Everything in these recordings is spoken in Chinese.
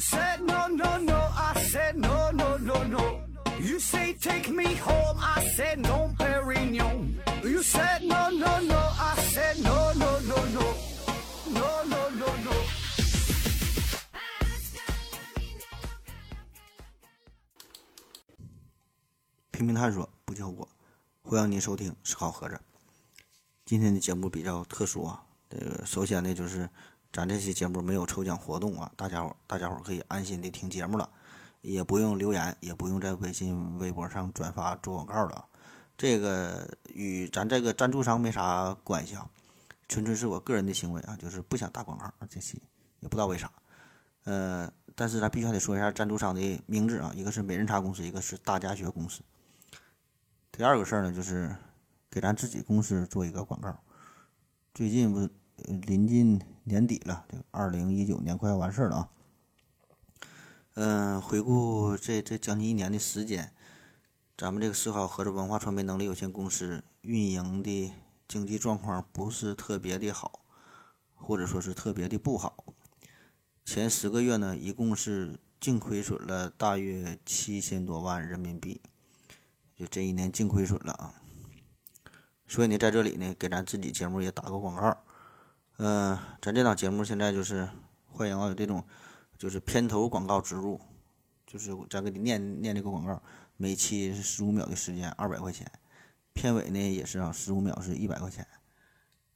said no no no, I said no no no no. You say take me home, I said no, Perignon. You said no no no, I said no no no no, no no no no. 拼命探索，不计后果。欢迎您收听《思考盒子》。今天的节目比较特殊啊，这个首先呢，就是咱这期节目没有抽奖活动啊，大家伙大家伙可以安心的听节目了，也不用留言，也不用在微信、微博上转发做广告了。这个与咱这个赞助商没啥关系啊，纯粹是我个人的行为啊，就是不想打广告。这期也不知道为啥，呃，但是咱必须还得说一下赞助商的名字啊，一个是美人茶公司，一个是大家学公司。第二个事儿呢，就是给咱自己公司做一个广告。最近不临近年底了，这二零一九年快要完事儿了啊。嗯，回顾这这将近一年的时间，咱们这个思考盒子文化传媒能力有限公司运营的经济状况不是特别的好，或者说是特别的不好。前十个月呢，一共是净亏损了大约七千多万人民币。就这一年净亏损了啊，所以呢，在这里呢，给咱自己节目也打个广告。嗯，咱这档节目现在就是欢迎啊这种，就是片头广告植入，就是咱给你念念这个广告，每期是十五秒的时间，二百块钱；片尾呢也是啊，十五秒是一百块钱。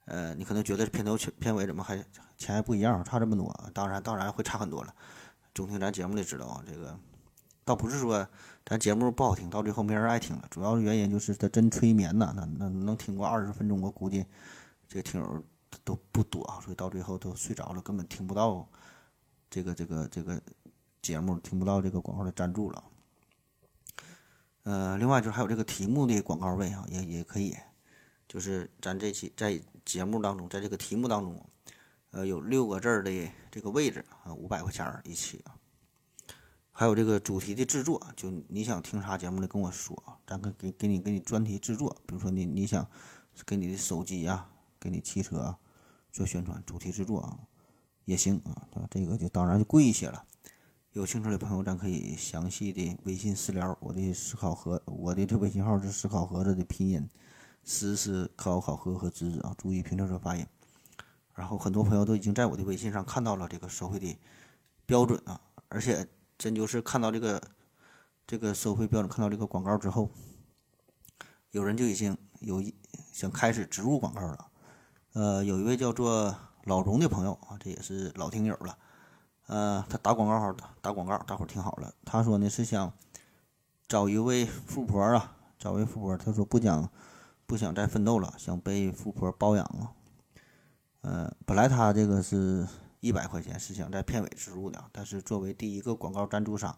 呃，你可能觉得片头片尾怎么还钱还不一样，差这么多？当然，当然会差很多了。总听咱节目的知道啊，这个倒不是说。咱节目不好听，到最后没人爱听了。主要原因就是它真催眠呐，那那能听过二十分钟，我估计这个听友都不多，所以到最后都睡着了，根本听不到这个这个这个节目，听不到这个广告的赞助了。呃，另外就是还有这个题目的广告位啊，也也可以，就是咱这期在节目当中，在这个题目当中，呃，有六个字儿的这个位置啊，五百块钱一期啊。还有这个主题的制作，就你想听啥节目的跟我说，咱可给给你给你专题制作。比如说你你想给你的手机啊，给你汽车啊做宣传，主题制作啊也行啊。这个就当然就贵一些了。有兴趣的朋友，咱可以详细的微信私聊。我的思考盒，我的这微信号是思考盒子的拼音，思是考考和和知啊，注意平调舌发音。然后很多朋友都已经在我的微信上看到了这个收费的标准啊，而且。真就是看到这个这个收费标准，看到这个广告之后，有人就已经有想开始植入广告了。呃，有一位叫做老荣的朋友啊，这也是老听友了。呃，他打广告打广告，大伙儿听好了。他说呢是想找一位富婆啊，找位富婆。他说不讲不想再奋斗了，想被富婆包养啊。呃，本来他这个是。一百块钱是想在片尾植入的，但是作为第一个广告赞助商，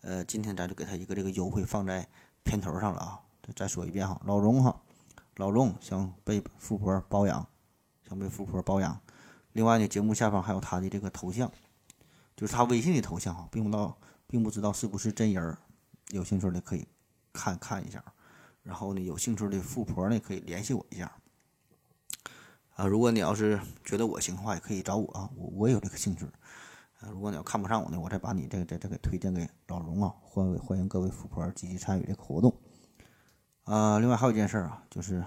呃，今天咱就给他一个这个优惠放在片头上了啊！再说一遍哈，老荣哈，老荣想被富婆包养，想被富婆包养。另外呢，节目下方还有他的这个头像，就是他微信的头像哈，并不知道，并不知道是不是真人。有兴趣的可以看看一下，然后呢，有兴趣的富婆呢可以联系我一下。啊，如果你要是觉得我行的话，也可以找我啊，我我有这个兴趣。啊，如果你要看不上我呢，我再把你这个这这个推荐给老荣啊，欢欢迎各位富婆积极参与这个活动。啊，另外还有一件事啊，就是，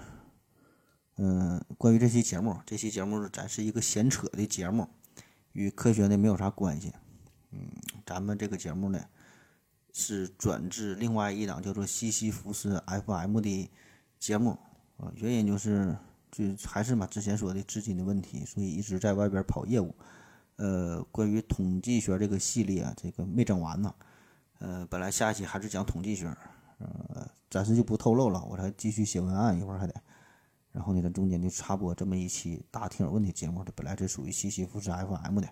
嗯，关于这期节目，这期节目咱是一个闲扯的节目，与科学呢没有啥关系。嗯，咱们这个节目呢是转至另外一档叫做西西弗斯 FM 的节目啊，原因就是。就还是嘛，之前说的资金的问题，所以一直在外边跑业务。呃，关于统计学这个系列啊，这个没整完呢。呃，本来下一期还是讲统计学，呃，暂时就不透露了，我还继续写文案，一会儿还得。然后呢，在中间就插播这么一期大听友问题节目的，本来这属于西西弗斯 FM 的。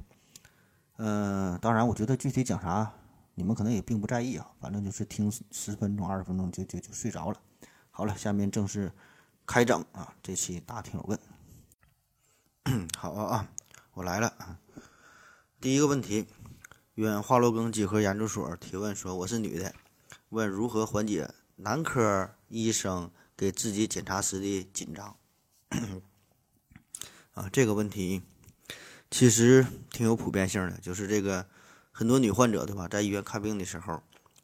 嗯，当然，我觉得具体讲啥，你们可能也并不在意啊，反正就是听十分钟、二十分钟就就就睡着了。好了，下面正式。开整啊！这期大听友问，好啊啊，我来了啊！第一个问题，原华罗庚几何研究所提问说：“我是女的，问如何缓解男科医生给自己检查时的紧张？” 啊，这个问题其实挺有普遍性的，就是这个很多女患者，对吧？在医院看病的时候，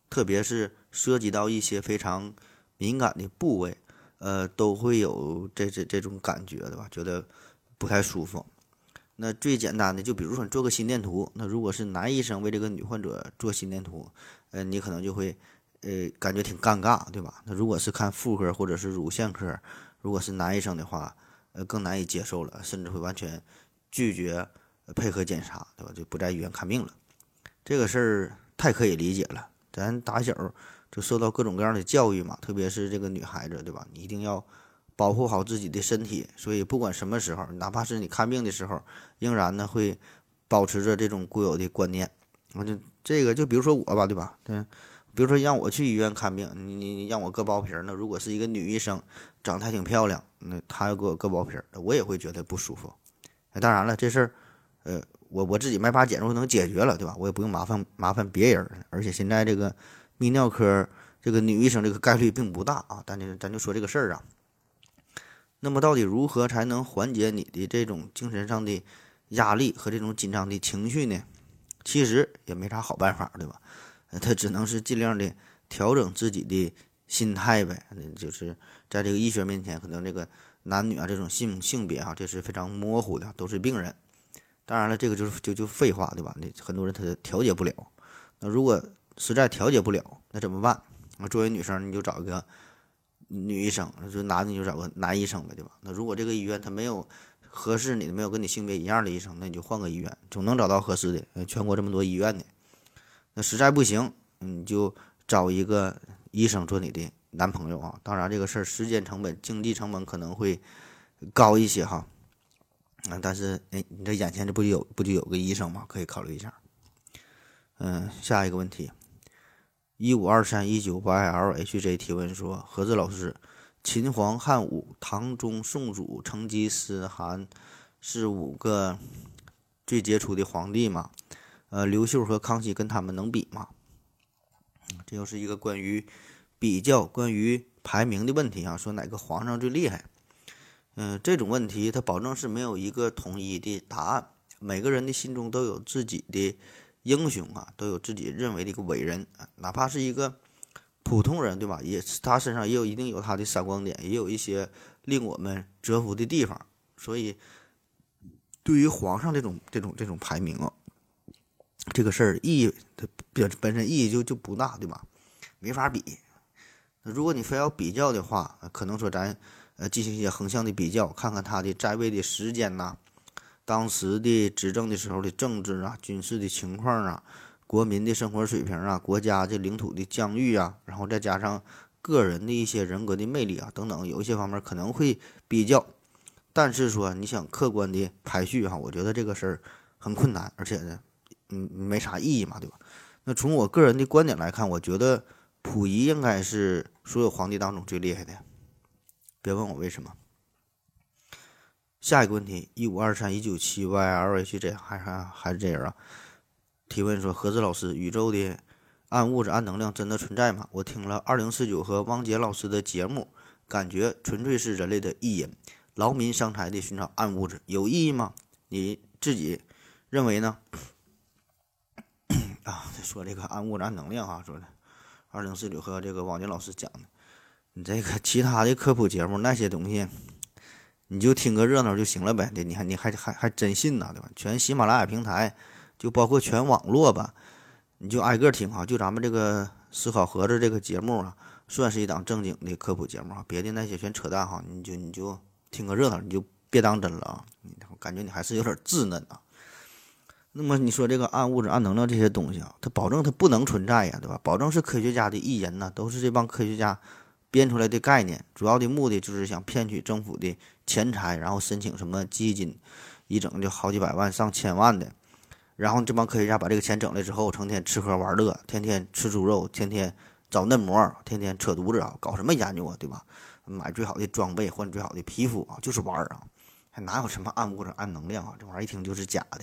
特别是涉及到一些非常敏感的部位，呃，都会有这这这种感觉，对吧？觉得不太舒服。那最简单的，就比如说你做个心电图，那如果是男医生为这个女患者做心电图，呃，你可能就会，呃，感觉挺尴尬，对吧？那如果是看妇科或者是乳腺科，如果是男医生的话，呃，更难以接受了，甚至会完全拒绝配合检查，对吧？就不在医院看病了。这个事儿太可以理解了，咱打小就受到各种各样的教育嘛，特别是这个女孩子，对吧？你一定要。保护好自己的身体，所以不管什么时候，哪怕是你看病的时候，仍然呢会保持着这种固有的观念。我就这个，就比如说我吧，对吧？对，比如说让我去医院看病，你你让我割包皮儿，那如果是一个女医生，长得还挺漂亮，那她要给我割包皮儿，我也会觉得不舒服。当然了，这事儿，呃，我我自己卖把剪子能解决了，对吧？我也不用麻烦麻烦别人。而且现在这个泌尿科这个女医生这个概率并不大啊。咱就咱就说这个事儿啊。那么到底如何才能缓解你的这种精神上的压力和这种紧张的情绪呢？其实也没啥好办法，对吧？他只能是尽量的调整自己的心态呗。就是在这个医学面前，可能这个男女啊这种性性别啊，这是非常模糊的，都是病人。当然了，这个就是就就废话，对吧？那很多人他调节不了。那如果实在调节不了，那怎么办？那作为女生，你就找一个。女医生，就男的你就找个男医生呗，对吧？那如果这个医院他没有合适你的，没有跟你性别一样的医生，那你就换个医院，总能找到合适的。全国这么多医院呢，那实在不行，你就找一个医生做你的男朋友啊。当然，这个事儿时间成本、经济成本可能会高一些哈。啊，但是哎，你这眼前这不就有不就有个医生吗？可以考虑一下。嗯，下一个问题。一五二三一九 ylhj 提问说：何子老师，秦皇汉武唐宗宋祖成吉思汗是五个最杰出的皇帝吗？呃，刘秀和康熙跟他们能比吗？这又是一个关于比较、关于排名的问题啊。说哪个皇上最厉害？嗯，这种问题它保证是没有一个统一的答案，每个人的心中都有自己的。英雄啊，都有自己认为的一个伟人啊，哪怕是一个普通人，对吧？也是他身上也有一定有他的闪光点，也有一些令我们折服的地方。所以，对于皇上这种这种这种排名啊，这个事儿意义它本本身意义就就不大，对吧？没法比。那如果你非要比较的话，可能说咱呃进行一些横向的比较，看看他的在位的时间呐。当时的执政的时候的政治啊、军事的情况啊、国民的生活水平啊、国家的领土的疆域啊，然后再加上个人的一些人格的魅力啊等等，有一些方面可能会比较。但是说你想客观的排序哈，我觉得这个事儿很困难，而且呢，嗯，没啥意义嘛，对吧？那从我个人的观点来看，我觉得溥仪应该是所有皇帝当中最厉害的。别问我为什么。下一个问题，一五二三一九七 ylhj 还还还是这样啊？提问说：何子老师，宇宙的暗物质、暗能量真的存在吗？我听了二零四九和汪杰老师的节目，感觉纯粹是人类的意淫，劳民伤财的寻找暗物质，有意义吗？你自己认为呢？啊，说这个暗物质、能量啊，说的二零四九和这个汪杰老师讲的，你这个其他的科普节目那些东西。你就听个热闹就行了呗，对，你还你还还还真信呐，对吧？全喜马拉雅平台，就包括全网络吧，你就挨个听哈。就咱们这个思考盒子这个节目啊，算是一档正经的科普节目啊，别的那些全扯淡哈。你就你就听个热闹，你就别当真了啊。我感觉你还是有点稚嫩啊。那么你说这个暗物质、暗能量这些东西啊，它保证它不能存在呀，对吧？保证是科学家的意淫呐，都是这帮科学家。编出来的概念，主要的目的就是想骗取政府的钱财，然后申请什么基金，一整就好几百万、上千万的。然后这帮科学家把这个钱整来之后，成天吃喝玩乐，天天吃猪肉，天天找嫩模，天天扯犊子啊，搞什么研究啊，对吧？买最好的装备，换最好的皮肤啊，就是玩儿啊，还哪有什么暗物质、暗能量啊？这玩意儿一听就是假的。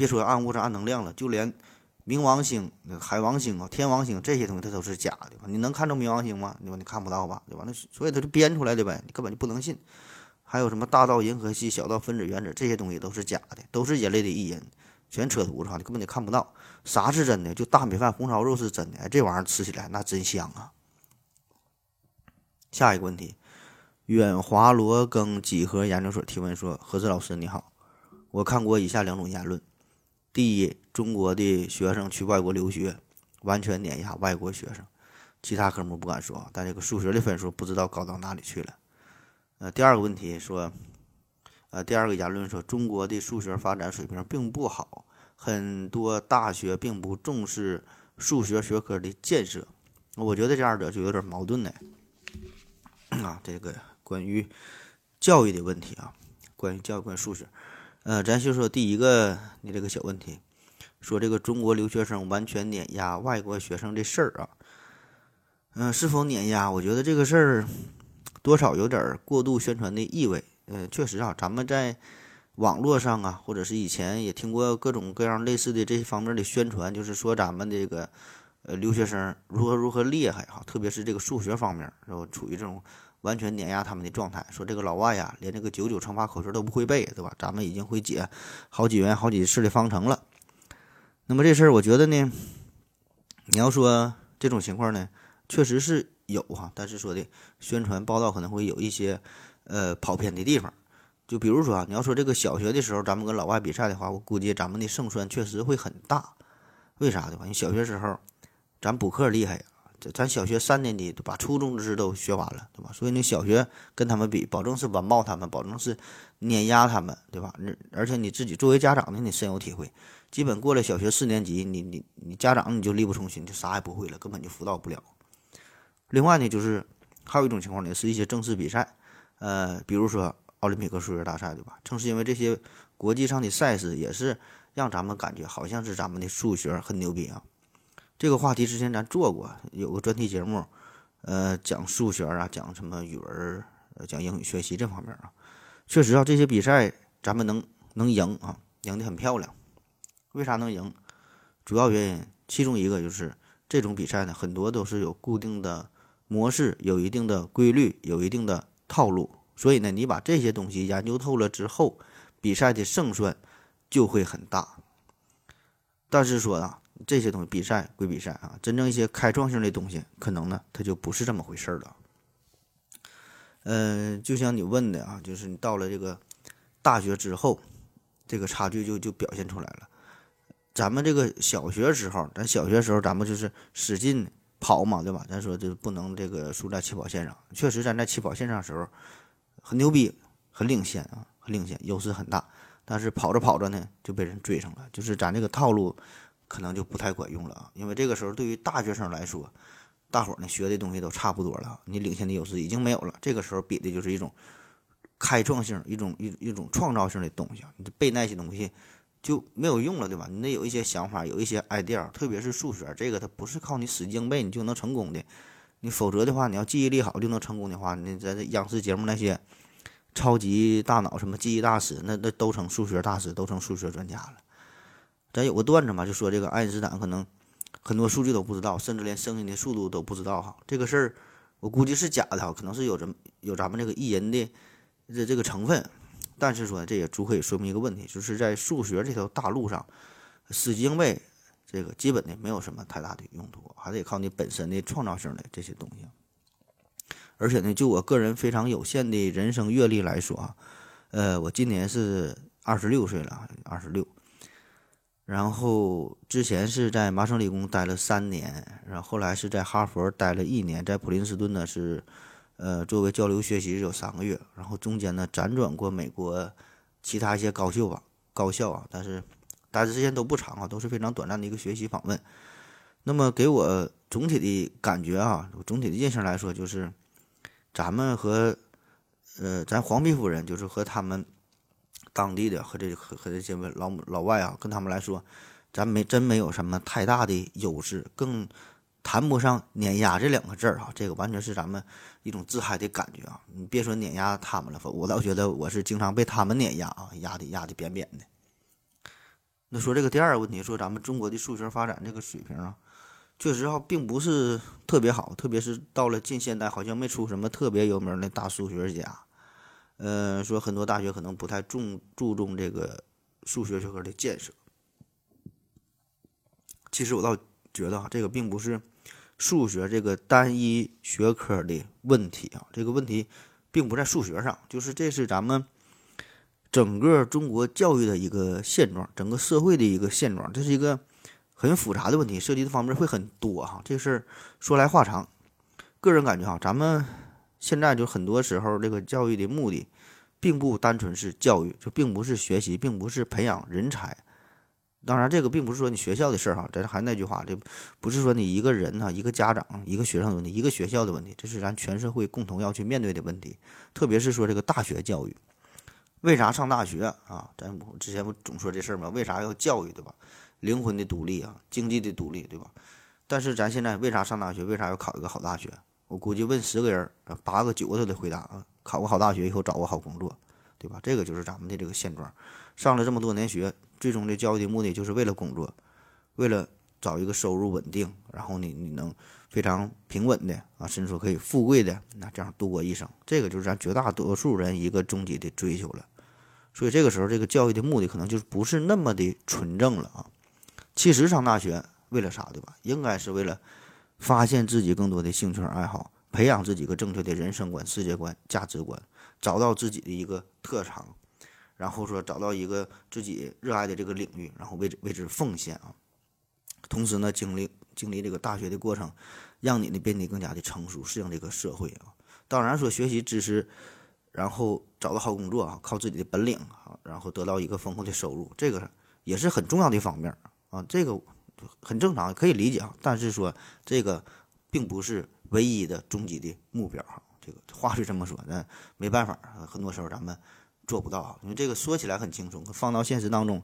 别说暗物质、暗能量了，就连。冥王星、海王星啊、天王星这些东西，它都是假的。你能看着冥王星吗？对吧？你看不到吧？对吧？那所以它就编出来的呗，你根本就不能信。还有什么大到银河系，小到分子原子，这些东西都是假的，都是人类的意淫。全扯犊子哈，你根本就看不到啥是真的，就大米饭、红烧肉是真的，哎，这玩意儿吃起来那真香啊。下一个问题，远华罗庚几何研究所提问说：何志老师你好，我看过以下两种言论：第一，中国的学生去外国留学，完全碾压外国学生，其他科目不敢说，但这个数学的分数不知道高到哪里去了。呃，第二个问题说，呃，第二个言论说，中国的数学发展水平并不好，很多大学并不重视数学学科的建设。我觉得这二者就有点矛盾呢。啊，这个关于教育的问题啊，关于教育关于数学，呃，咱就说第一个，你这个小问题，说这个中国留学生完全碾压外国学生这事儿啊，嗯，是否碾压？我觉得这个事儿多少有点过度宣传的意味。呃，确实啊，咱们在网络上啊，或者是以前也听过各种各样类似的这方面的宣传，就是说咱们这个。呃，留学生如何如何厉害哈，特别是这个数学方面，然后处于这种完全碾压他们的状态。说这个老外呀，连这个九九乘法口诀都不会背，对吧？咱们已经会解好几元好几次的方程了。那么这事儿，我觉得呢，你要说这种情况呢，确实是有哈，但是说的宣传报道可能会有一些呃跑偏的地方。就比如说啊，你要说这个小学的时候咱们跟老外比赛的话，我估计咱们的胜算确实会很大。为啥的话？你小学时候。咱补课厉害呀，咱小学三年级都把初中知识都学完了，对吧？所以你小学跟他们比，保证是完爆他们，保证是碾压他们，对吧？而且你自己作为家长呢，你深有体会。基本过了小学四年级，你你你家长你就力不从心，就啥也不会了，根本就辅导不了。另外呢，就是还有一种情况呢，是一些正式比赛，呃，比如说奥林匹克数学大赛，对吧？正是因为这些国际上的赛事，也是让咱们感觉好像是咱们的数学很牛逼啊。这个话题之前咱做过，有个专题节目，呃，讲数学啊，讲什么语文，呃，讲英语学习这方面啊，确实啊，这些比赛咱们能能赢啊，赢得很漂亮。为啥能赢？主要原因其中一个就是这种比赛呢，很多都是有固定的模式，有一定的规律，有一定的套路，所以呢，你把这些东西研究透了之后，比赛的胜算就会很大。但是说啊。这些东西比赛归比赛啊，真正一些开创性的东西，可能呢，它就不是这么回事儿了。嗯，就像你问的啊，就是你到了这个大学之后，这个差距就就表现出来了。咱们这个小学时候，咱小学时候咱们就是使劲跑嘛，对吧？咱说就不能这个输在起跑线上。确实，咱在起跑线上的时候很牛逼，很领先啊，很领先，优势很大。但是跑着跑着呢，就被人追上了，就是咱这个套路。可能就不太管用了啊，因为这个时候对于大学生来说，大伙儿呢学的东西都差不多了，你领先的优势已经没有了。这个时候比的就是一种开创性、一种一一种创造性的东西。你背那些东西就没有用了，对吧？你得有一些想法，有一些 idea，特别是数学这个，它不是靠你使劲背你就能成功的。你否则的话，你要记忆力好就能成功的话，你在这央视节目那些超级大脑什么记忆大师，那那都成数学大师，都成数学专家了。咱有个段子嘛，就说这个爱因斯坦可能很多数据都不知道，甚至连声音的速度都不知道哈。这个事儿我估计是假的哈，可能是有这么有咱们这个艺人的这这个成分。但是说这也足可以说明一个问题，就是在数学这条大路上，死记硬背这个基本的没有什么太大的用途，还得靠你本身的创造性的这些东西。而且呢，就我个人非常有限的人生阅历来说啊，呃，我今年是二十六岁了，二十六。然后之前是在麻省理工待了三年，然后后来是在哈佛待了一年，在普林斯顿呢是，呃，作为交流学习有三个月，然后中间呢辗转过美国其他一些高校吧，高校啊，但是待的时间都不长啊，都是非常短暂的一个学习访问。那么给我总体的感觉啊，总体的印象来说，就是咱们和，呃，咱黄皮肤人就是和他们。当地的和这和和这些老老外啊，跟他们来说，咱没真没有什么太大的优势，更谈不上碾压这两个字儿啊。这个完全是咱们一种自嗨的感觉啊。你别说碾压他们了，我倒觉得我是经常被他们碾压啊，压的压的扁扁的。那说这个第二个问题，说咱们中国的数学发展这个水平啊，确实哈并不是特别好，特别是到了近现代，好像没出什么特别有名的大数学家。呃，说很多大学可能不太重注重这个数学学科的建设，其实我倒觉得啊，这个并不是数学这个单一学科的问题啊，这个问题并不在数学上，就是这是咱们整个中国教育的一个现状，整个社会的一个现状，这是一个很复杂的问题，涉及的方面会很多哈。这事儿说来话长，个人感觉哈，咱们现在就很多时候这个教育的目的，并不单纯是教育，就并不是学习，并不是培养人才。当然，这个并不是说你学校的事儿哈，咱还那句话，这不是说你一个人哈、一个家长、一个学生的问题，一个学校的问题，这是咱全社会共同要去面对的问题。特别是说这个大学教育，为啥上大学啊？咱之前不总说这事儿吗？为啥要教育，对吧？灵魂的独立啊，经济的独立，对吧？但是咱现在为啥上大学？为啥要考一个好大学？我估计问十个人，八个九个都得回答啊，考个好大学以后找个好工作，对吧？这个就是咱们的这个现状。上了这么多年学。最终的教育的目的就是为了工作，为了找一个收入稳定，然后你你能非常平稳的啊，甚至说可以富贵的那这样度过一生，这个就是咱绝大多数人一个终极的追求了。所以这个时候，这个教育的目的可能就不是那么的纯正了啊。其实上大学为了啥，对吧？应该是为了发现自己更多的兴趣爱好，培养自己一个正确的人生观、世界观、价值观，找到自己的一个特长。然后说找到一个自己热爱的这个领域，然后为之为之奉献啊。同时呢，经历经历这个大学的过程，让你呢变得更加的成熟，适应这个社会啊。当然说学习知识，然后找到好工作啊，靠自己的本领啊，然后得到一个丰厚的收入，这个也是很重要的方面啊。这个很正常，可以理解啊。但是说这个并不是唯一的终极的目标哈。这个话是这么说，但没办法，很多时候咱们。做不到，因为这个说起来很轻松，放到现实当中，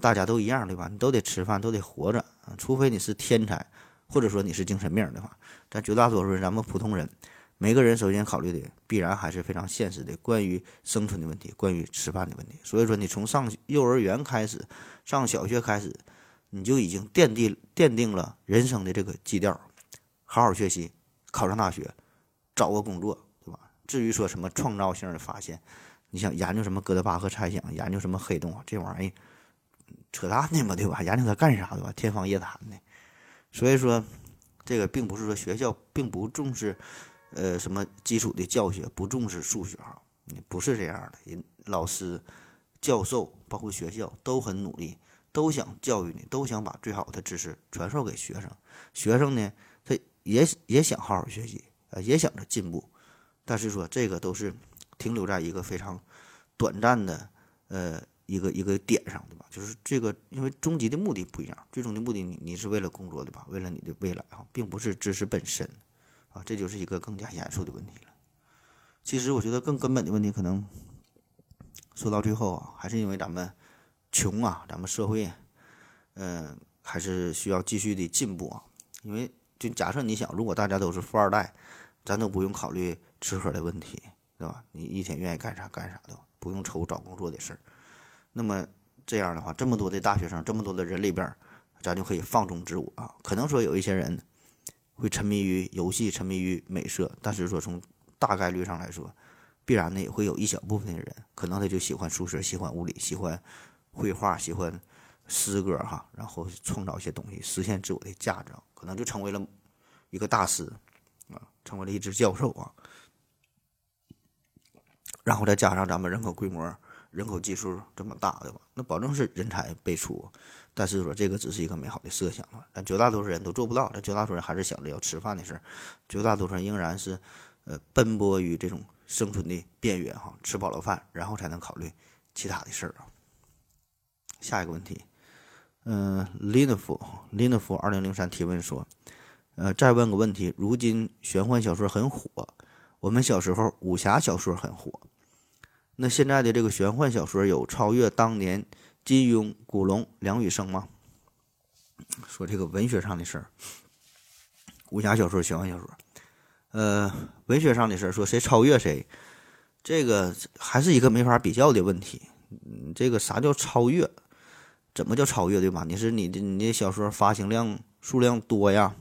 大家都一样，对吧？你都得吃饭，都得活着啊，除非你是天才，或者说你是精神病的话，但绝大多数人，咱们普通人，每个人首先考虑的必然还是非常现实的，关于生存的问题，关于吃饭的问题。所以说，你从上幼儿园开始，上小学开始，你就已经奠定奠定了人生的这个基调，好好学习，考上大学，找个工作，对吧？至于说什么创造性的发现。你想研究什么哥德巴赫猜想，研究什么黑洞啊？这玩意儿扯淡的嘛，对吧？研究它干啥，对吧？天方夜谭的。所以说，这个并不是说学校并不重视，呃，什么基础的教学，不重视数学哈，不是这样的。人老师、教授，包括学校都很努力，都想教育你，都想把最好的知识传授给学生。学生呢，他也也想好好学习，呃，也想着进步，但是说这个都是。停留在一个非常短暂的呃一个一个点上，对吧？就是这个，因为终极的目的不一样，最终的目的你你是为了工作，对吧？为了你的未来啊，并不是知识本身啊，这就是一个更加严肃的问题了。其实我觉得更根本的问题，可能说到最后啊，还是因为咱们穷啊，咱们社会嗯还是需要继续的进步啊。因为就假设你想，如果大家都是富二代，咱都不用考虑吃喝的问题。对吧？你一天愿意干啥干啥的，不用愁找工作的事儿。那么这样的话，这么多的大学生，这么多的人里边，咱就可以放纵自我啊。可能说有一些人会沉迷于游戏，沉迷于美色，但是说从大概率上来说，必然呢也会有一小部分的人，可能他就喜欢数学，喜欢物理，喜欢绘画，喜欢诗歌哈，然后创造一些东西，实现自我的价值，可能就成为了一个大师啊，成为了一只教授啊。然后再加上咱们人口规模、人口基数这么大，对吧？那保证是人才辈出。但是说这个只是一个美好的设想啊，但绝大多数人都做不到。但绝大多数人还是想着要吃饭的事，绝大多数人仍然是呃奔波于这种生存的边缘哈，吃饱了饭，然后才能考虑其他的事儿啊。下一个问题，嗯，Linf，Linf 二零零三提问说，呃，再问个问题，如今玄幻小说很火，我们小时候武侠小说很火。那现在的这个玄幻小说有超越当年金庸、古龙、梁羽生吗？说这个文学上的事儿，武侠小说、玄幻小说，呃，文学上的事儿，说谁超越谁，这个还是一个没法比较的问题。嗯，这个啥叫超越？怎么叫超越？对吧？你是你的你的小说发行量数量多呀，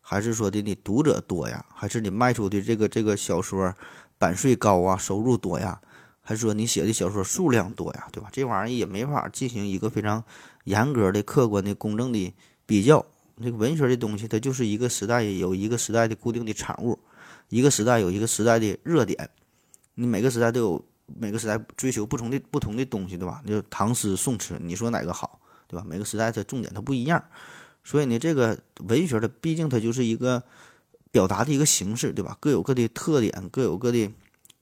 还是说的你读者多呀，还是你卖出的这个这个小说版税高啊，收入多呀？还是说你写的小说数量多呀，对吧？这玩意儿也没法进行一个非常严格的、客观的、公正的比较。这个文学的东西，它就是一个时代有一个时代的固定的产物，一个时代有一个时代的热点。你每个时代都有每个时代追求不同的不同的东西，对吧？就唐诗宋词，你说哪个好，对吧？每个时代它重点它不一样。所以呢，这个文学的毕竟它就是一个表达的一个形式，对吧？各有各的特点，各有各的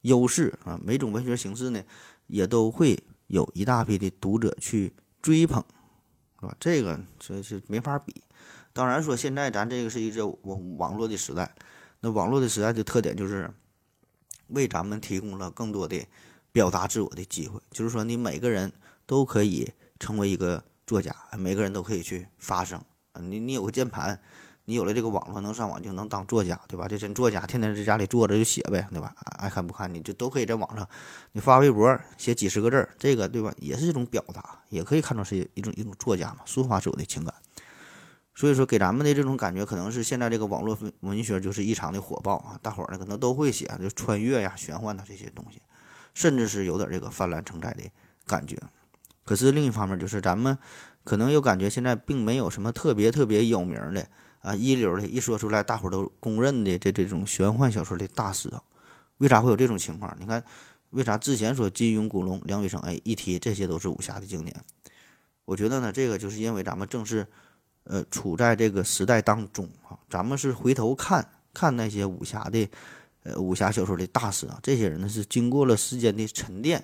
优势啊。每种文学形式呢，也都会有一大批的读者去追捧，是吧？这个这是没法比。当然说，现在咱这个是一个网网络的时代，那网络的时代的特点就是为咱们提供了更多的表达自我的机会。就是说，你每个人都可以成为一个作家，每个人都可以去发声。你你有个键盘，你有了这个网络，能上网就能当作家，对吧？这真作家，天天在家里坐着就写呗，对吧？爱看不看，你就都可以在网上，你发微博写几十个字，这个对吧？也是一种表达，也可以看作是一种一种作家嘛，抒发自我的情感。所以说，给咱们的这种感觉，可能是现在这个网络文学就是异常的火爆啊！大伙儿呢可能都会写，就穿越呀、玄幻的这些东西，甚至是有点这个泛滥成灾的感觉。可是另一方面，就是咱们可能又感觉现在并没有什么特别特别有名的啊、一流的，一说出来大伙儿都公认的这这种玄幻小说的大师啊。为啥会有这种情况？你看，为啥之前说金庸、古龙、梁羽生，哎，一提这些都是武侠的经典？我觉得呢，这个就是因为咱们正是。呃，处在这个时代当中啊，咱们是回头看看那些武侠的，呃，武侠小说的大师啊，这些人呢是经过了时间的沉淀，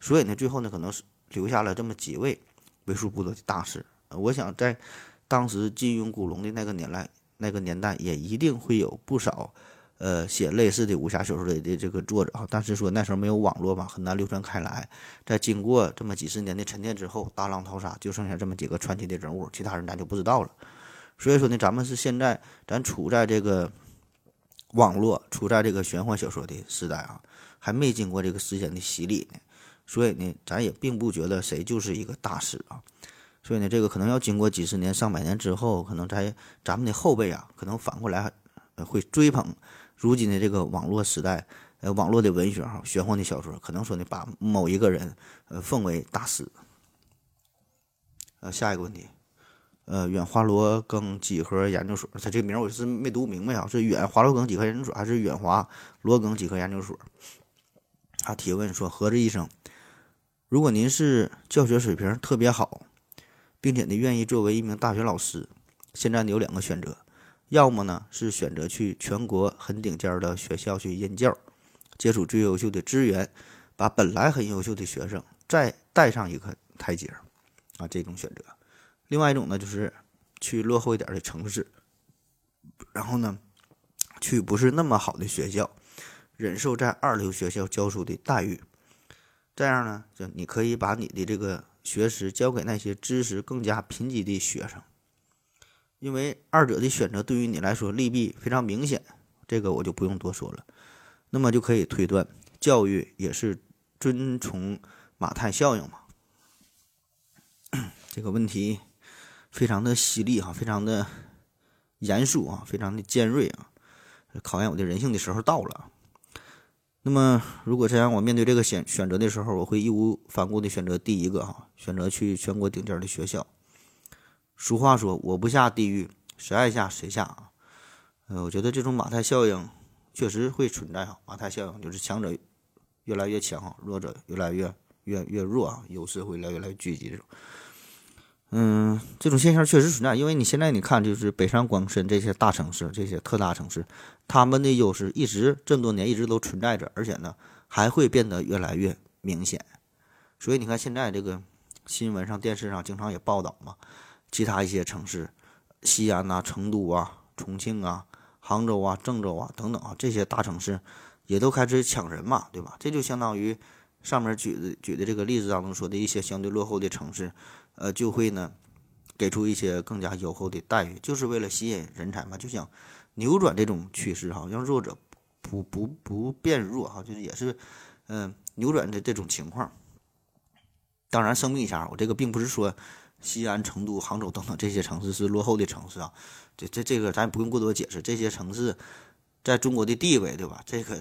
所以呢，最后呢，可能是留下了这么几位为数不多的大师。我想在当时金庸、古龙的那个年代，那个年代也一定会有不少。呃，写类似的武侠小说的的这个作者啊，但是说那时候没有网络嘛，很难流传开来。在经过这么几十年的沉淀之后，大浪淘沙，就剩下这么几个传奇的人物，其他人咱就不知道了。所以说呢，咱们是现在咱处在这个网络、处在这个玄幻小说的时代啊，还没经过这个时间的洗礼呢。所以呢，咱也并不觉得谁就是一个大师啊。所以呢，这个可能要经过几十年、上百年之后，可能在咱们的后辈啊，可能反过来会追捧。如今的这个网络时代，呃，网络的文学哈，玄幻的小说，可能说呢，把某一个人，呃，奉为大师。呃，下一个问题，呃，远华罗庚几何研究所，他这个名我是没读明白啊，是远华罗庚几何研究所还是远华罗庚几何研究所？他提问说：何志医生，如果您是教学水平特别好，并且呢愿意作为一名大学老师，现在你有两个选择。要么呢是选择去全国很顶尖的学校去任教，接触最优秀的资源，把本来很优秀的学生再带上一个台阶，啊，这种选择。另外一种呢就是去落后一点的城市，然后呢去不是那么好的学校，忍受在二流学校教书的待遇，这样呢就你可以把你的这个学识交给那些知识更加贫瘠的学生。因为二者的选择对于你来说利弊非常明显，这个我就不用多说了。那么就可以推断，教育也是遵从马太效应嘛？这个问题非常的犀利哈，非常的严肃啊，非常的尖锐啊，考验我的人性的时候到了。那么如果这样，我面对这个选选择的时候，我会义无反顾的选择第一个哈，选择去全国顶尖的学校。俗话说：“我不下地狱，谁爱下谁下啊。”呃，我觉得这种马太效应确实会存在哈。马太效应就是强者越来越强，弱者越来越越越弱啊，优势会来越来越聚集这种。嗯，这种现象确实存在，因为你现在你看，就是北上广深这些大城市、这些特大城市，他们的优势一直这么多年一直都存在着，而且呢还会变得越来越明显。所以你看，现在这个新闻上、电视上经常也报道嘛。其他一些城市，西安呐、成都啊、重庆啊、杭州啊、郑州啊等等啊，这些大城市也都开始抢人嘛，对吧？这就相当于上面举的举的这个例子当中说的一些相对落后的城市，呃，就会呢给出一些更加优厚的待遇，就是为了吸引人才嘛，就想扭转这种趋势哈，让弱者不不不变弱哈，就是也是嗯扭转的这种情况。当然声明一下，我这个并不是说。西安、成都、杭州等等这些城市是落后的城市啊，这这这个咱也不用过多解释。这些城市在中国的地位，对吧？这个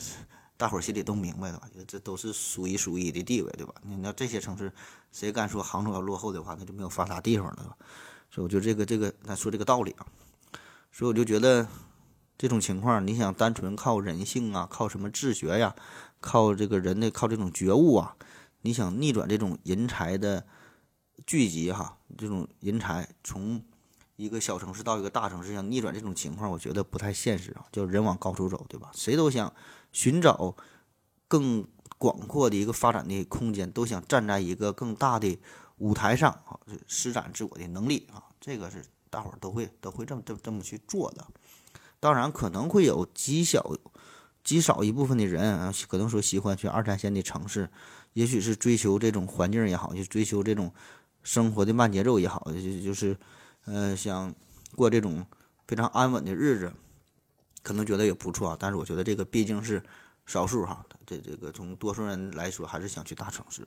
大伙儿心里都明白的吧？这都是数一数一的地位，对吧？你那这些城市，谁敢说杭州要落后的话，那就没有发达地方了。所以我觉得这个这个他说这个道理啊，所以我就觉得这种情况，你想单纯靠人性啊，靠什么自学呀，靠这个人的靠这种觉悟啊，你想逆转这种人才的聚集哈，这种人才从一个小城市到一个大城市，想逆转这种情况，我觉得不太现实啊。就人往高处走，对吧？谁都想寻找更广阔的一个发展的空间，都想站在一个更大的舞台上啊，施展自我的能力啊。这个是大伙儿都会都会这么这么这么去做的。当然，可能会有极小极少一部分的人啊，可能说喜欢去二三线的城市，也许是追求这种环境也好，就追求这种生活的慢节奏也好，就就是。呃，想过这种非常安稳的日子，可能觉得也不错啊，但是我觉得这个毕竟是少数哈。这这个从多数人来说，还是想去大城市。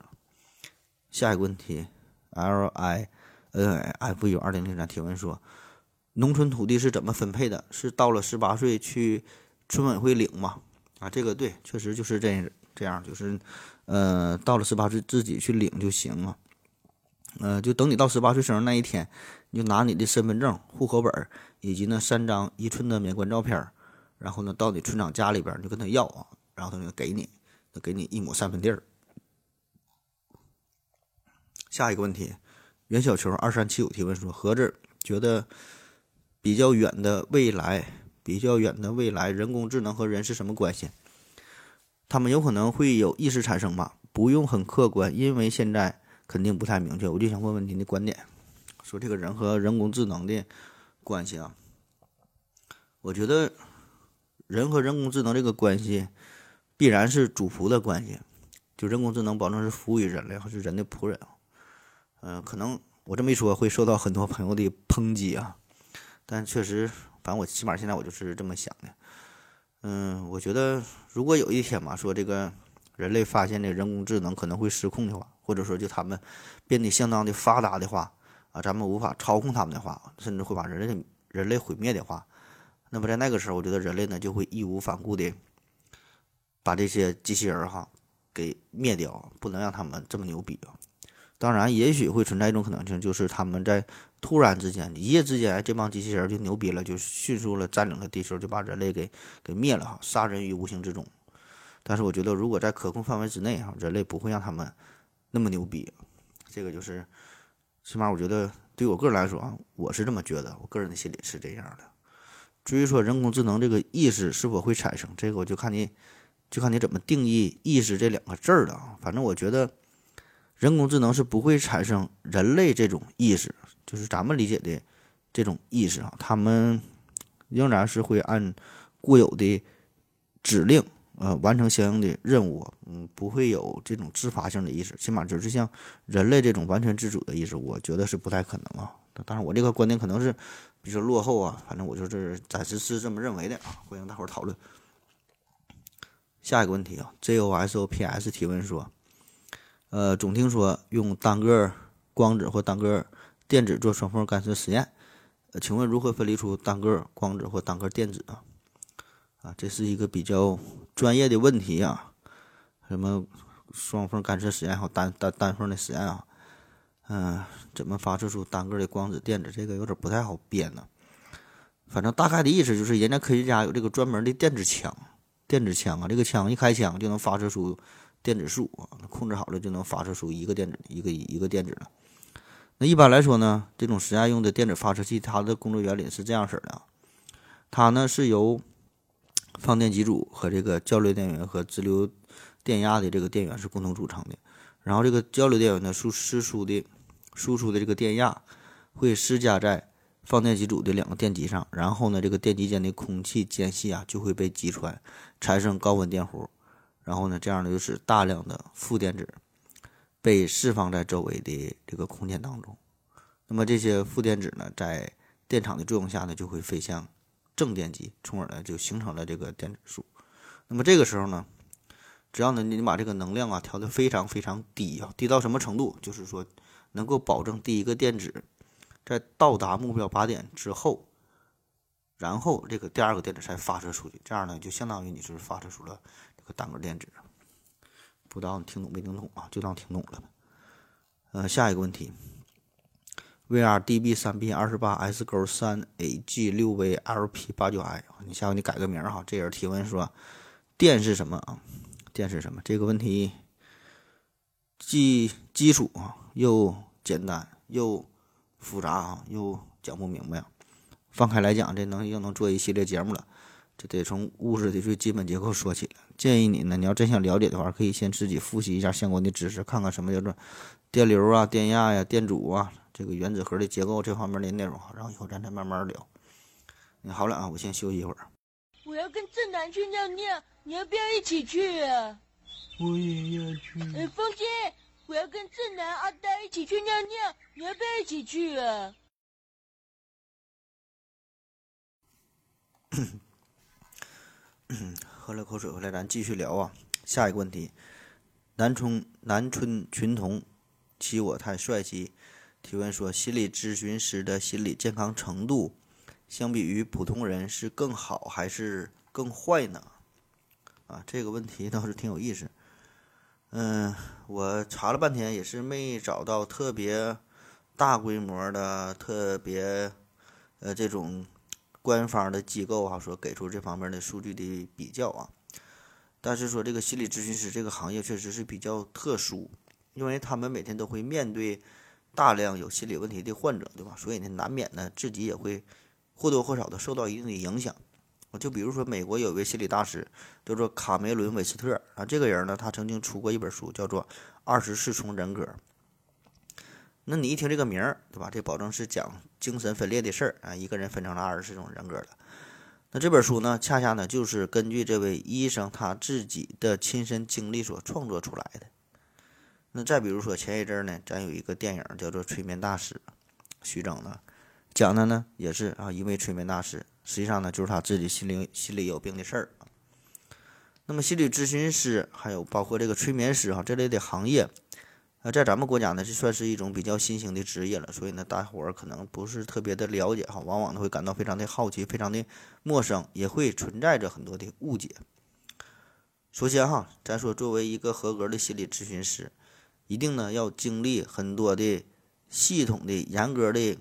下一个问题，L I N F U 二零零三提问说，农村土地是怎么分配的？是到了十八岁去村委会领吗？啊，这个对，确实就是这这样，就是呃，到了十八岁自己去领就行了。呃，就等你到十八岁生日那一天。你就拿你的身份证、户口本以及那三张一寸的免冠照片然后呢，到你村长家里边你就跟他要啊，然后他就给你，他给你一亩三分地儿。下一个问题，袁小球二三七五提问说：何子觉得比较远的未来，比较远的未来，人工智能和人是什么关系？他们有可能会有意识产生吗？不用很客观，因为现在肯定不太明确。我就想问问您的观点。说这个人和人工智能的关系啊，我觉得人和人工智能这个关系必然是主仆的关系，就人工智能保证是服务于人类，是人的仆人。嗯，可能我这么一说会受到很多朋友的抨击啊，但确实，反正我起码现在我就是这么想的。嗯，我觉得如果有一天嘛，说这个人类发现这人工智能可能会失控的话，或者说就他们变得相当的发达的话。啊，咱们无法操控他们的话，甚至会把人类人类毁灭的话，那么在那个时候，我觉得人类呢就会义无反顾的把这些机器人哈给灭掉，不能让他们这么牛逼啊！当然，也许会存在一种可能性，就是他们在突然之间、一夜之间，这帮机器人就牛逼了，就迅速了占领了地球，就把人类给给灭了哈，杀人于无形之中。但是，我觉得如果在可控范围之内哈，人类不会让他们那么牛逼，这个就是。起码我觉得，对我个人来说啊，我是这么觉得，我个人的心里是这样的。至于说人工智能这个意识是否会产生，这个我就看你，就看你怎么定义“意识”这两个字儿了啊。反正我觉得，人工智能是不会产生人类这种意识，就是咱们理解的这种意识啊，他们仍然是会按固有的指令。呃，完成相应的任务，嗯，不会有这种自发性的意识，起码就是像人类这种完全自主的意识，我觉得是不太可能啊。当然，我这个观点可能是比较落后啊，反正我就是暂时是这么认为的啊。欢迎大伙儿讨论。下一个问题啊，J O S O P S 提问说，呃，总听说用单个光子或单个电子做双缝干涉实验，呃，请问如何分离出单个光子或单个电子啊？啊，这是一个比较专业的问题啊，什么双缝干涉实验和单单单缝的实验啊，嗯，怎么发射出单个的光子电子？这个有点不太好编呢。反正大概的意思就是，人家科学家有这个专门的电子枪，电子枪啊，这个枪一开枪就能发射出电子束啊，控制好了就能发射出一个电子一个一个电子了。那一般来说呢，这种实验用的电子发射器，它的工作原理是这样式的，它呢是由放电机组和这个交流电源和直流电压的这个电源是共同组成的，然后这个交流电源呢输输出的输出的这个电压会施加在放电机组的两个电极上，然后呢这个电极间的空气间隙啊就会被击穿，产生高温电弧，然后呢这样呢就使大量的负电子被释放在周围的这个空间当中，那么这些负电子呢在电场的作用下呢就会飞向。正电极，从而呢就形成了这个电子束。那么这个时候呢，只要呢你把这个能量啊调得非常非常低啊，低到什么程度？就是说能够保证第一个电子在到达目标靶点之后，然后这个第二个电子才发射出去。这样呢就相当于你是发射出了这个单个电子。不知道你听懂没听懂啊？就当听懂了吧。呃，下一个问题，VRDB 三 B 二十八 S 勾三 AG 六 VLP 八九 I，你下回你改个名哈。这人提问说，电是什么啊？电是什么？这个问题既基础啊，又简单，又复杂啊，又讲不明白。放开来讲，这能又能做一系列节目了。这得从物质的最基本结构说起了。建议你呢，你要真想了解的话，可以先自己复习一下相关的知识，看看什么叫做电流啊、电压呀、电阻啊。这个原子核的结构这方面的内容，然后以后咱再慢慢聊。你好了啊，我先休息一会儿。我要跟正南去尿尿，你要不要一起去啊？我也要去。哎，风姐，我要跟正南、阿呆一起去尿尿，你要不要一起去啊？喝了口水回来，咱继续聊啊。下一个问题，南充南春群童，欺我太帅气。提问说：心理咨询师的心理健康程度，相比于普通人是更好还是更坏呢？啊，这个问题倒是挺有意思。嗯，我查了半天也是没找到特别大规模的、特别呃这种官方的机构啊，说给出这方面的数据的比较啊。但是说这个心理咨询师这个行业确实是比较特殊，因为他们每天都会面对。大量有心理问题的患者，对吧？所以呢，难免呢自己也会或多或少的受到一定的影响。就比如说，美国有一位心理大师叫做卡梅伦·韦斯特啊，这个人呢，他曾经出过一本书，叫做《二十四重人格》。那你一听这个名儿，对吧？这保证是讲精神分裂的事儿啊，一个人分成了二十四种人格了。那这本书呢，恰恰呢就是根据这位医生他自己的亲身经历所创作出来的。那再比如说前一阵儿呢，咱有一个电影叫做《催眠大师》，徐峥的，讲的呢也是啊一位催眠大师，实际上呢就是他自己心里心里有病的事儿那么心理咨询师还有包括这个催眠师哈这类的行业，呃在咱们国家呢这算是一种比较新兴的职业了，所以呢大伙儿可能不是特别的了解哈，往往都会感到非常的好奇，非常的陌生，也会存在着很多的误解。首先哈，咱说作为一个合格的心理咨询师。一定呢要经历很多的系统的严格的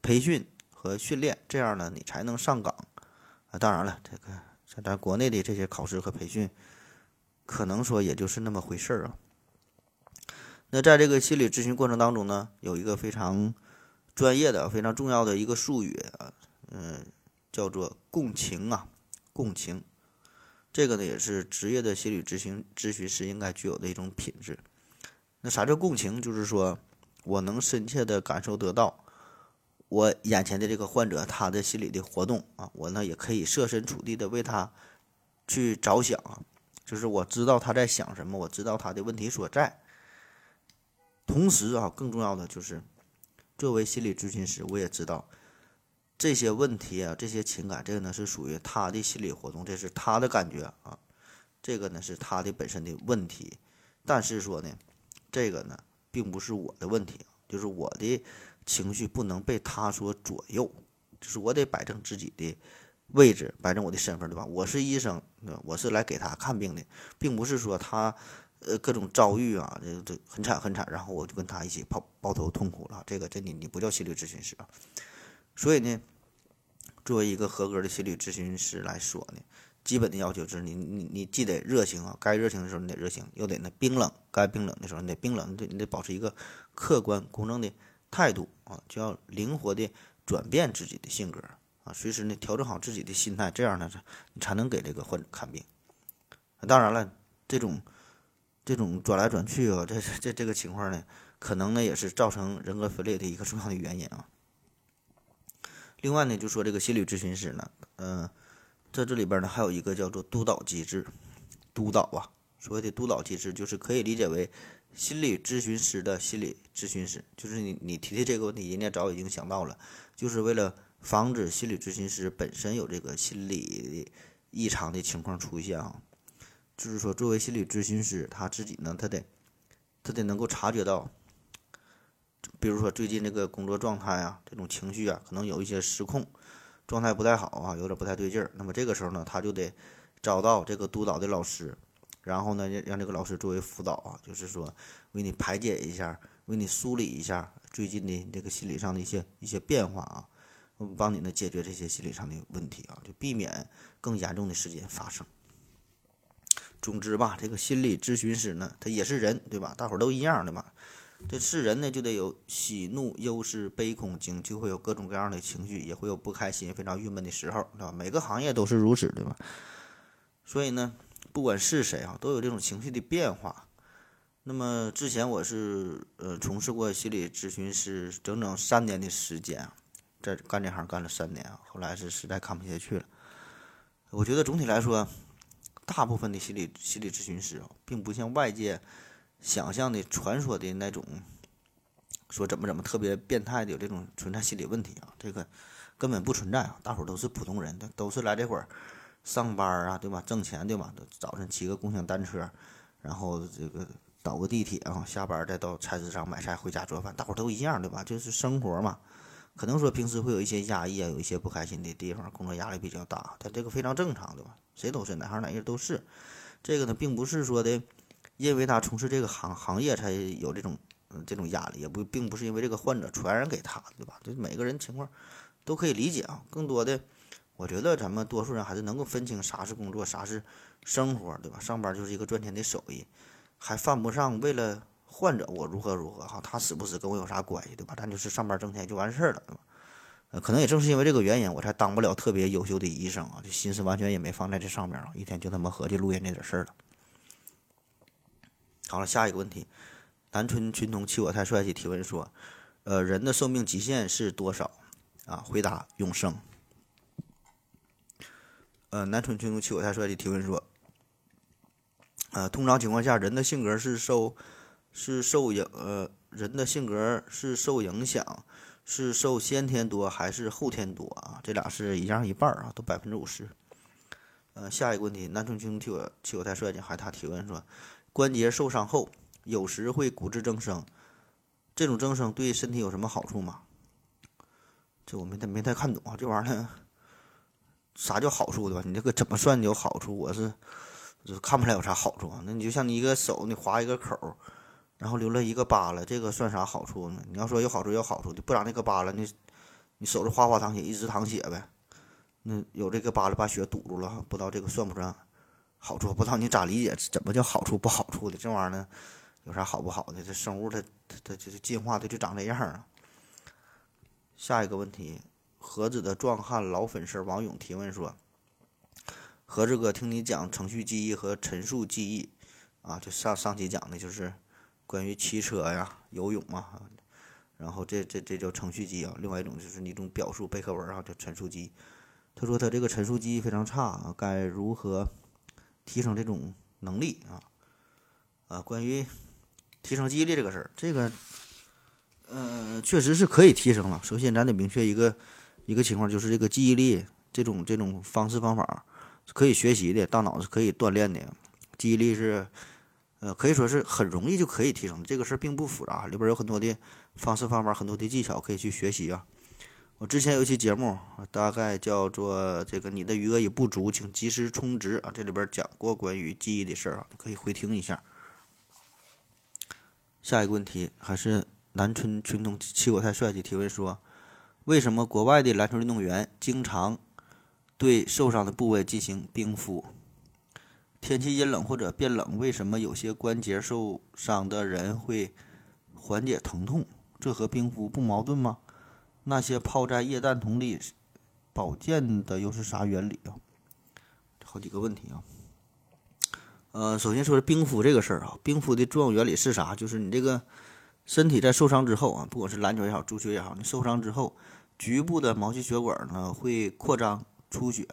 培训和训练，这样呢你才能上岗啊。当然了，这个在咱国内的这些考试和培训，可能说也就是那么回事儿啊。那在这个心理咨询过程当中呢，有一个非常专业的、非常重要的一个术语啊，嗯，叫做共情啊，共情。这个呢也是职业的心理咨询咨询师应该具有的一种品质。那啥叫共情？就是说，我能深切的感受得到我眼前的这个患者他的心理的活动啊，我呢也可以设身处地的为他去着想，就是我知道他在想什么，我知道他的问题所在。同时啊，更重要的就是，作为心理咨询师，我也知道这些问题啊，这些情感，这个呢是属于他的心理活动，这是他的感觉啊，这个呢是他的本身的问题。但是说呢。这个呢，并不是我的问题，就是我的情绪不能被他所左右，就是我得摆正自己的位置，摆正我的身份，对吧？我是医生，我是来给他看病的，并不是说他呃各种遭遇啊，这这很惨很惨，然后我就跟他一起抱抱头痛哭了。这个这你你不叫心理咨询师啊。所以呢，作为一个合格的心理咨询师来说呢。基本的要求就是你你你既得热情啊，该热情的时候你得热情，又得那冰冷，该冰冷的时候你得冰冷，你得你得保持一个客观公正的态度啊，就要灵活的转变自己的性格啊，随时呢调整好自己的心态，这样呢你才能给这个患者看病。当然了，这种这种转来转去啊，这这这个情况呢，可能呢也是造成人格分裂的一个重要的原因啊。另外呢，就说这个心理咨询师呢，嗯。在这里边呢，还有一个叫做督导机制，督导啊，所谓的督导机制就是可以理解为心理咨询师的心理咨询师，就是你你提的这个问题，人家早已经想到了，就是为了防止心理咨询师本身有这个心理异常的情况出现啊，就是说作为心理咨询师，他自己呢，他得他得能够察觉到，比如说最近这个工作状态啊，这种情绪啊，可能有一些失控。状态不太好啊，有点不太对劲儿。那么这个时候呢，他就得找到这个督导的老师，然后呢，让这个老师作为辅导啊，就是说为你排解一下，为你梳理一下最近的这个心理上的一些一些变化啊，帮你呢解决这些心理上的问题啊，就避免更严重的事件发生。总之吧，这个心理咨询师呢，他也是人，对吧？大伙儿都一样的嘛。这是人呢，就得有喜怒忧思悲恐惊，就会有各种各样的情绪，也会有不开心、非常郁闷的时候，对吧？每个行业都是如此，对吧？所以呢，不管是谁啊，都有这种情绪的变化。那么之前我是呃从事过心理咨询师整整三年的时间，在干这行干了三年，后来是实在看不下去了。我觉得总体来说，大部分的心理心理咨询师啊，并不像外界想象的、传说的那种，说怎么怎么特别变态的有这种存在心理问题啊，这个根本不存在啊，大伙都是普通人，都都是来这会儿上班啊，对吧？挣钱对吧？早晨骑个共享单车，然后这个倒个地铁啊，下班再到菜市场买菜回家做饭，大伙都一样对吧？就是生活嘛。可能说平时会有一些压抑啊，有一些不开心的地方，工作压力比较大，但这个非常正常，对吧？谁都是哪行哪业都是。这个呢，并不是说的，因为他从事这个行行业才有这种这种压力，也不并不是因为这个患者传染给他，对吧？就每个人情况都可以理解啊。更多的，我觉得咱们多数人还是能够分清啥是工作，啥是生活，对吧？上班就是一个赚钱的手艺，还犯不上为了。患者我如何如何哈，他死不死跟我有啥关系对吧？咱就是上班挣钱就完事儿了，对吧？呃，可能也正是因为这个原因，我才当不了特别优秀的医生啊，这心思完全也没放在这上面啊，一天就他妈合计录音这点事儿了。好了，下一个问题，南村群童欺我太帅气提问说，呃，人的寿命极限是多少？啊，回答永生。呃，南春群童欺我太帅的提问说，呃，通常情况下，人的性格是受。是受影呃人的性格是受影响，是受先天多还是后天多啊？这俩是一样一半啊，都百分之五十。呃，下一个问题，南充青替我替我太帅的，还他提问说，关节受伤后有时会骨质增生，这种增生对身体有什么好处吗？这我没太没太看懂啊，这玩意儿啥叫好处对吧？你这个怎么算有好处？我是就是看不出来有啥好处啊。那你就像你一个手，你划一个口。然后留了一个疤了，这个算啥好处呢？你要说有好处，有好处的，不长那个疤了，你你手是哗哗淌血，一直淌血呗。那有这个疤了，把血堵住了，不知道这个算不算好处？不知道你咋理解？怎么叫好处不好处的？这玩意儿呢，有啥好不好的？这生物它它它就是进化它就长这样啊。下一个问题，盒子的壮汉老粉丝王勇提问说：盒子哥，听你讲程序记忆和陈述记忆啊，就上上期讲的就是。关于骑车呀、游泳啊，然后这这这叫程序记忆啊。另外一种就是你这种表述背课文啊，叫陈述记忆。他说他这个陈述记忆非常差啊，该如何提升这种能力啊？啊，关于提升记忆力这个事儿，这个呃确实是可以提升了。首先咱得明确一个一个情况，就是这个记忆力这种这种方式方法可以学习的，大脑是可以锻炼的，记忆力是。呃，可以说是很容易就可以提升，这个事儿并不复杂，里边有很多的方式方法，很多的技巧可以去学习啊。我之前有一期节目，大概叫做这个“你的余额已不足，请及时充值”啊，这里边讲过关于记忆的事儿啊，可以回听一下。下一个问题还是南春群童气我太帅气提问说，为什么国外的篮球运动员经常对受伤的部位进行冰敷？天气阴冷或者变冷，为什么有些关节受伤的人会缓解疼痛？这和冰敷不矛盾吗？那些泡在液氮桶里保健的又是啥原理啊？好几个问题啊。呃，首先说是冰敷这个事儿啊，冰敷的作用原理是啥？就是你这个身体在受伤之后啊，不管是篮球也好，足球也好，你受伤之后，局部的毛细血管呢会扩张出血。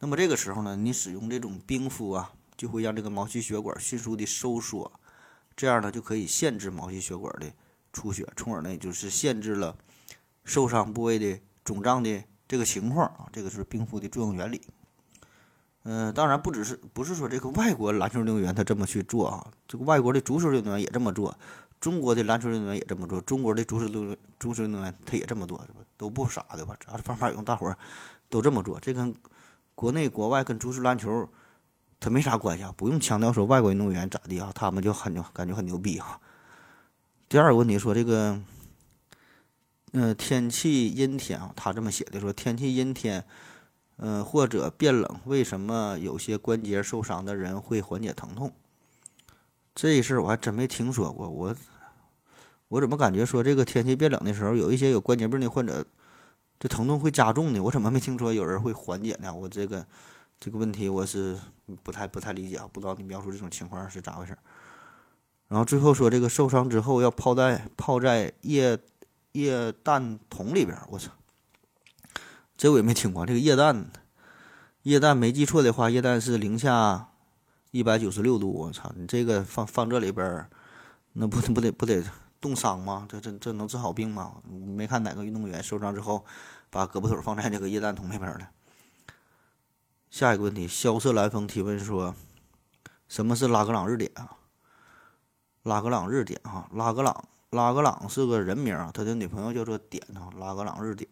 那么这个时候呢，你使用这种冰敷啊，就会让这个毛细血管迅速的收缩，这样呢就可以限制毛细血管的出血，从而呢就是限制了受伤部位的肿胀的这个情况啊。这个是冰敷的作用原理。嗯，当然不只是不是说这个外国篮球运动员他这么去做啊，这个外国的足球运动员也这么做，中国的篮球运动员也这么做，中国的足球运足球运动员他也这么做，都不傻对吧？只要是方法用，大伙儿都这么做，这跟。国内国外跟足球篮球他没啥关系啊，不用强调说外国运动员咋地啊，他们就很感觉很牛逼啊。第二个问题说这个，呃，天气阴天啊，他这么写的说天气阴天，呃，或者变冷，为什么有些关节受伤的人会缓解疼痛？这事儿我还真没听说过，我我怎么感觉说这个天气变冷的时候，有一些有关节病的患者，这疼痛会加重呢？我怎么没听说有人会缓解呢？我这个这个问题我是不太不太理解啊，不知道你描述这种情况是咋回事？然后最后说这个受伤之后要泡在泡在液液氮桶里边，我操，这我也没听过。这个液氮，液氮没记错的话，液氮是零下一百九十六度。我操，你这个放放这里边儿，那不不得不得冻伤吗？这这这能治好病吗？没看哪个运动员受伤之后把胳膊腿放在这个液氮桶里边的。下一个问题，萧瑟蓝风提问说，什么是拉格朗日点啊？拉格朗日点哈，拉格朗拉格朗是个人名啊，他的女朋友叫做点哈，拉格朗日点，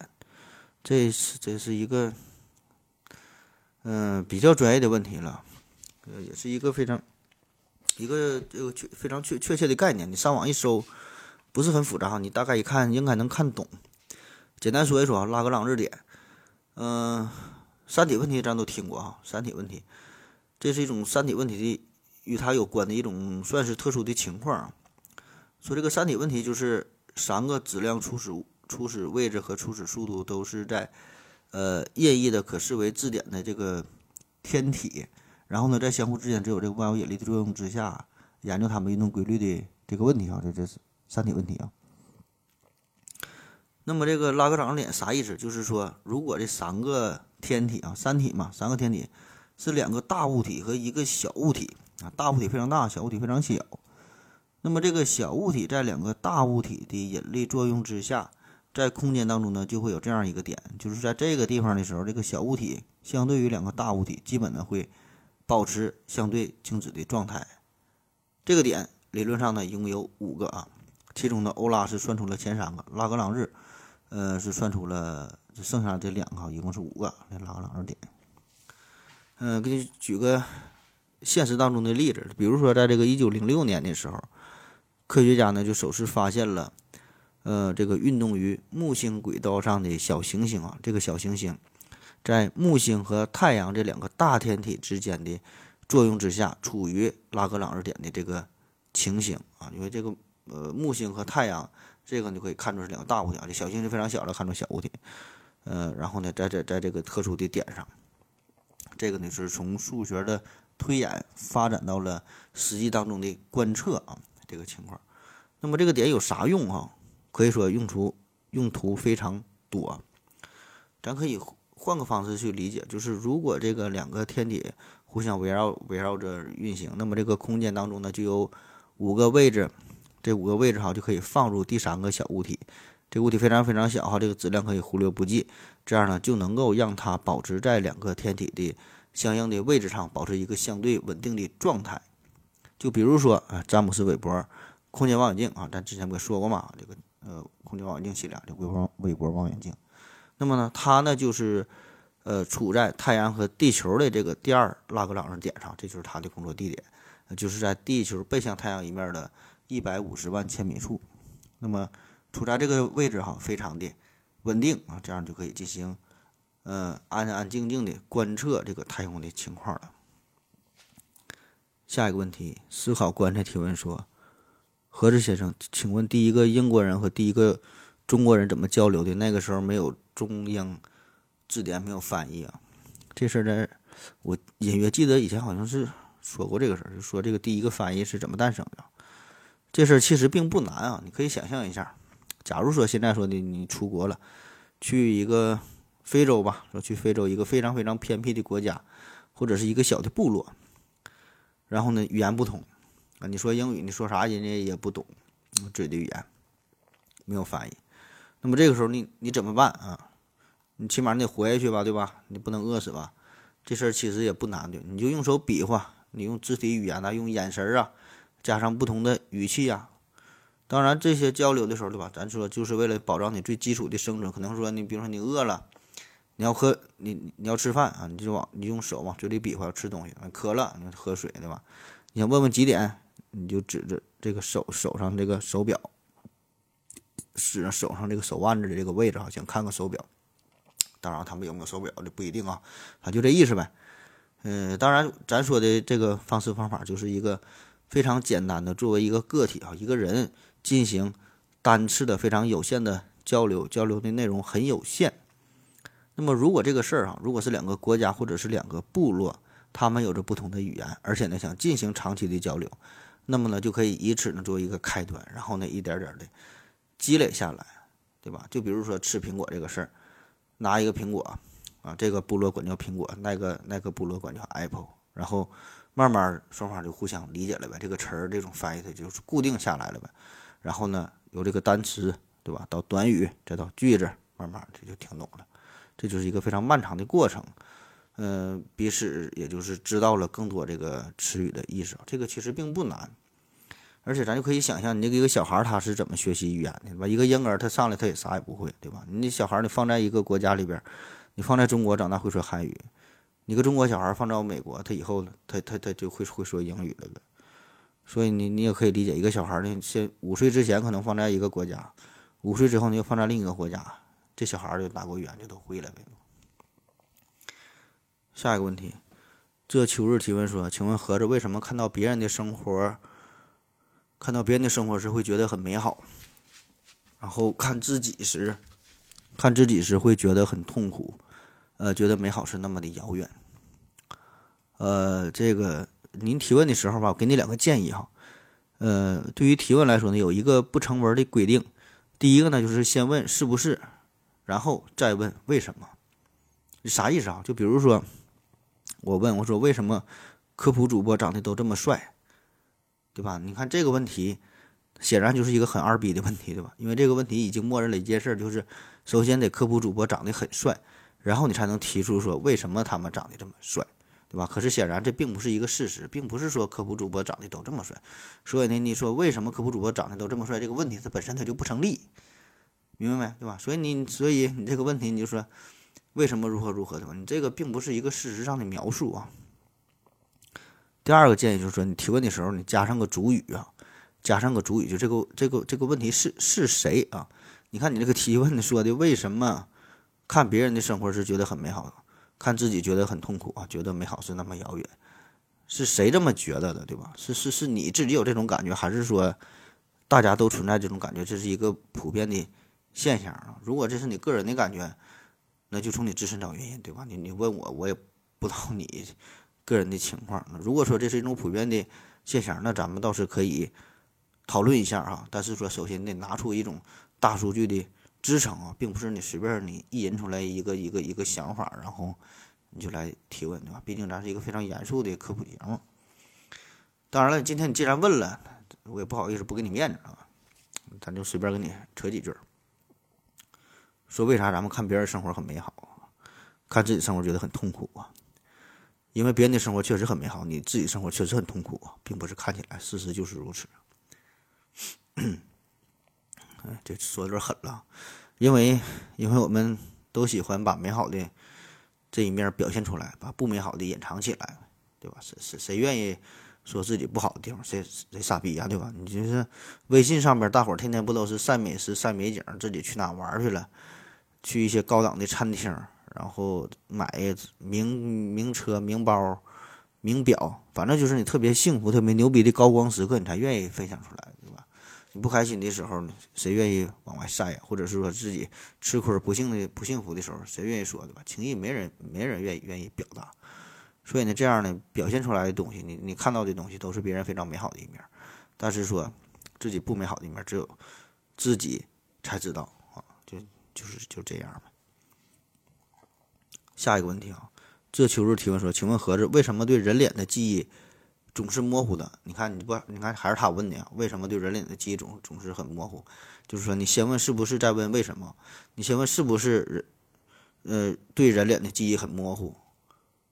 这是这是一个嗯比较专业的问题了，呃，也是一个非常一个这个确非常确确切的概念，你上网一搜，不是很复杂，你大概一看应该能看懂。简单说一说啊，拉格朗日点，嗯，三体问题咱都听过啊，三体问题，这是一种三体问题的。与它有关的一种算是特殊的情况，说这个三体问题就是三个质量初始初始位置和初始速度都是在呃任意的可视为质点的这个天体，然后呢在相互之间只有这个万有引力的作用之下研究它们运动规律的这个问题啊，这这是三体问题啊。那么这个拉格朗日点啥意思？就是说如果这三个天体啊，三体嘛，三个天体是两个大物体和一个小物体。啊，大物体非常大，小物体非常小。那么这个小物体在两个大物体的引力作用之下，在空间当中呢，就会有这样一个点，就是在这个地方的时候，这个小物体相对于两个大物体，基本呢会保持相对静止的状态。这个点理论上呢，一共有五个啊，其中呢，欧拉是算出了前三个，拉格朗日，呃，是算出了就剩下这两个，一共是五个这拉格朗日点。嗯，给你举个。现实当中的例子，比如说，在这个一九零六年的时候，科学家呢就首次发现了，呃，这个运动于木星轨道上的小行星啊，这个小行星在木星和太阳这两个大天体之间的作用之下，处于拉格朗日点的这个情形啊。因为这个呃木星和太阳这个你可以看出是两个大物体啊，这小星星非常小的，看出小物体，呃，然后呢，在在在这个特殊的点上，这个呢是从数学的。推演发展到了实际当中的观测啊，这个情况。那么这个点有啥用啊？可以说用处用途非常多。咱可以换个方式去理解，就是如果这个两个天体互相围绕围绕着运行，那么这个空间当中呢就有五个位置，这五个位置哈就可以放入第三个小物体。这物体非常非常小哈，这个质量可以忽略不计，这样呢就能够让它保持在两个天体的。相应的位置上保持一个相对稳定的状态，就比如说啊，詹姆斯韦伯空间望远镜啊，咱之前不也说过嘛，这个呃空间望远镜系列的韦伯韦伯望远镜，那么呢，它呢就是呃处在太阳和地球的这个第二拉格朗日点上，这就是它的工作地点，就是在地球背向太阳一面的一百五十万千米处，那么处在这个位置哈，非常的稳定啊，这样就可以进行。嗯，安安静静的观测这个太空的情况了。下一个问题，思考观察提问说：何志先生，请问第一个英国人和第一个中国人怎么交流的？那个时候没有中英字典，没有翻译啊。这事儿呢，我隐约记得以前好像是说过这个事儿，就说这个第一个翻译是怎么诞生的。这事儿其实并不难啊，你可以想象一下，假如说现在说的你出国了，去一个。非洲吧，说去非洲一个非常非常偏僻的国家，或者是一个小的部落，然后呢语言不通啊，你说英语，你说啥人家也不懂，嘴的语言没有翻译，那么这个时候你你怎么办啊？你起码你得活下去吧，对吧？你不能饿死吧？这事儿其实也不难的，你就用手比划，你用肢体语言呐，用眼神啊，加上不同的语气啊。当然这些交流的时候，对吧？咱说就是为了保障你最基础的生存，可能说你比如说你饿了。你要喝你你要吃饭啊，你就往你用手往嘴里比划，要吃东西，渴了你喝水对吧？你想问问几点，你就指着这个手手上这个手表，使手上这个手腕子的这个位置啊，想看看手表。当然他们有没有手表这不一定啊，他就这意思呗。嗯，当然咱说的这个方式方法就是一个非常简单的，作为一个个体啊，一个人进行单次的非常有限的交流，交流的内容很有限。那么，如果这个事儿啊，如果是两个国家或者是两个部落，他们有着不同的语言，而且呢想进行长期的交流，那么呢就可以以此呢作为一个开端，然后呢一点点的积累下来，对吧？就比如说吃苹果这个事儿，拿一个苹果啊，这个部落管叫苹果，那个那个部落管叫 apple，然后慢慢双方就互相理解了呗，这个词儿这种翻译它就是固定下来了呗。然后呢，由这个单词，对吧，到短语，再到句子，慢慢这就听懂了。这就是一个非常漫长的过程，嗯，彼此也就是知道了更多这个词语的意思。这个其实并不难，而且咱就可以想象，你这个一个小孩他是怎么学习语言的，对吧？一个婴儿他上来他也啥也不会，对吧？你小孩你放在一个国家里边，你放在中国长大会说汉语，你个中国小孩放到美国，他以后他他他就会会说英语了呗。所以你你也可以理解，一个小孩呢，先五岁之前可能放在一个国家，五岁之后呢又放在另一个国家。这小孩儿就哪国语言就都会了呗。下一个问题，这秋日提问说：“请问盒子为什么看到别人的生活，看到别人的生活时会觉得很美好，然后看自己时，看自己时会觉得很痛苦，呃，觉得美好是那么的遥远。”呃，这个您提问的时候吧，我给你两个建议哈。呃，对于提问来说呢，有一个不成文的规定，第一个呢就是先问是不是。然后再问为什么？啥意思啊？就比如说，我问我说为什么科普主播长得都这么帅，对吧？你看这个问题，显然就是一个很二逼的问题，对吧？因为这个问题已经默认了一件事，就是首先得科普主播长得很帅，然后你才能提出说为什么他们长得这么帅，对吧？可是显然这并不是一个事实，并不是说科普主播长得都这么帅，所以呢，你说为什么科普主播长得都这么帅，这个问题它本身它就不成立。明白没？对吧？所以你，所以你这个问题，你就说为什么如何如何，对吧？你这个并不是一个事实上的描述啊。第二个建议就是说，你提问的时候，你加上个主语啊，加上个主语，就这个这个这个问题是是谁啊？你看你这个提问说的，为什么看别人的生活是觉得很美好，看自己觉得很痛苦啊？觉得美好是那么遥远，是谁这么觉得的，对吧？是是是你自己有这种感觉，还是说大家都存在这种感觉？这是一个普遍的。现象啊，如果这是你个人的感觉，那就从你自身找原因，对吧？你你问我，我也不知道你个人的情况。如果说这是一种普遍的现象，那咱们倒是可以讨论一下啊。但是说，首先得拿出一种大数据的支撑啊，并不是你随便你意淫出来一个一个一个想法，然后你就来提问，对吧？毕竟咱是一个非常严肃的科普节目。当然了，今天你既然问了，我也不好意思不给你面子啊，咱就随便跟你扯几句。说为啥咱们看别人生活很美好，看自己生活觉得很痛苦啊？因为别人的生活确实很美好，你自己生活确实很痛苦，并不是看起来，事实就是如此。哎，这说有点狠了，因为因为我们都喜欢把美好的这一面表现出来，把不美好的隐藏起来，对吧？谁谁谁愿意说自己不好的地方？谁谁傻逼呀，对吧？你就是微信上边大伙儿天天不都是晒美食、晒美景，自己去哪玩去了？去一些高档的餐厅，然后买名名车、名包、名表，反正就是你特别幸福、特别牛逼的高光时刻，你才愿意分享出来，对吧？你不开心的时候，谁愿意往外晒呀？或者是说自己吃亏、不幸的、不幸福的时候，谁愿意说，对吧？轻易没人、没人愿意愿意表达。所以呢，这样呢，表现出来的东西，你你看到的东西，都是别人非常美好的一面，但是说自己不美好的一面，只有自己才知道啊。就是就这样吧。下一个问题啊，这秋日提问说：“请问盒子为什么对人脸的记忆总是模糊的？”你看，你不，你看还是他问的呀？为什么对人脸的记忆总总是很模糊？就是说，你先问是不是，再问为什么？你先问是不是人，呃，对人脸的记忆很模糊，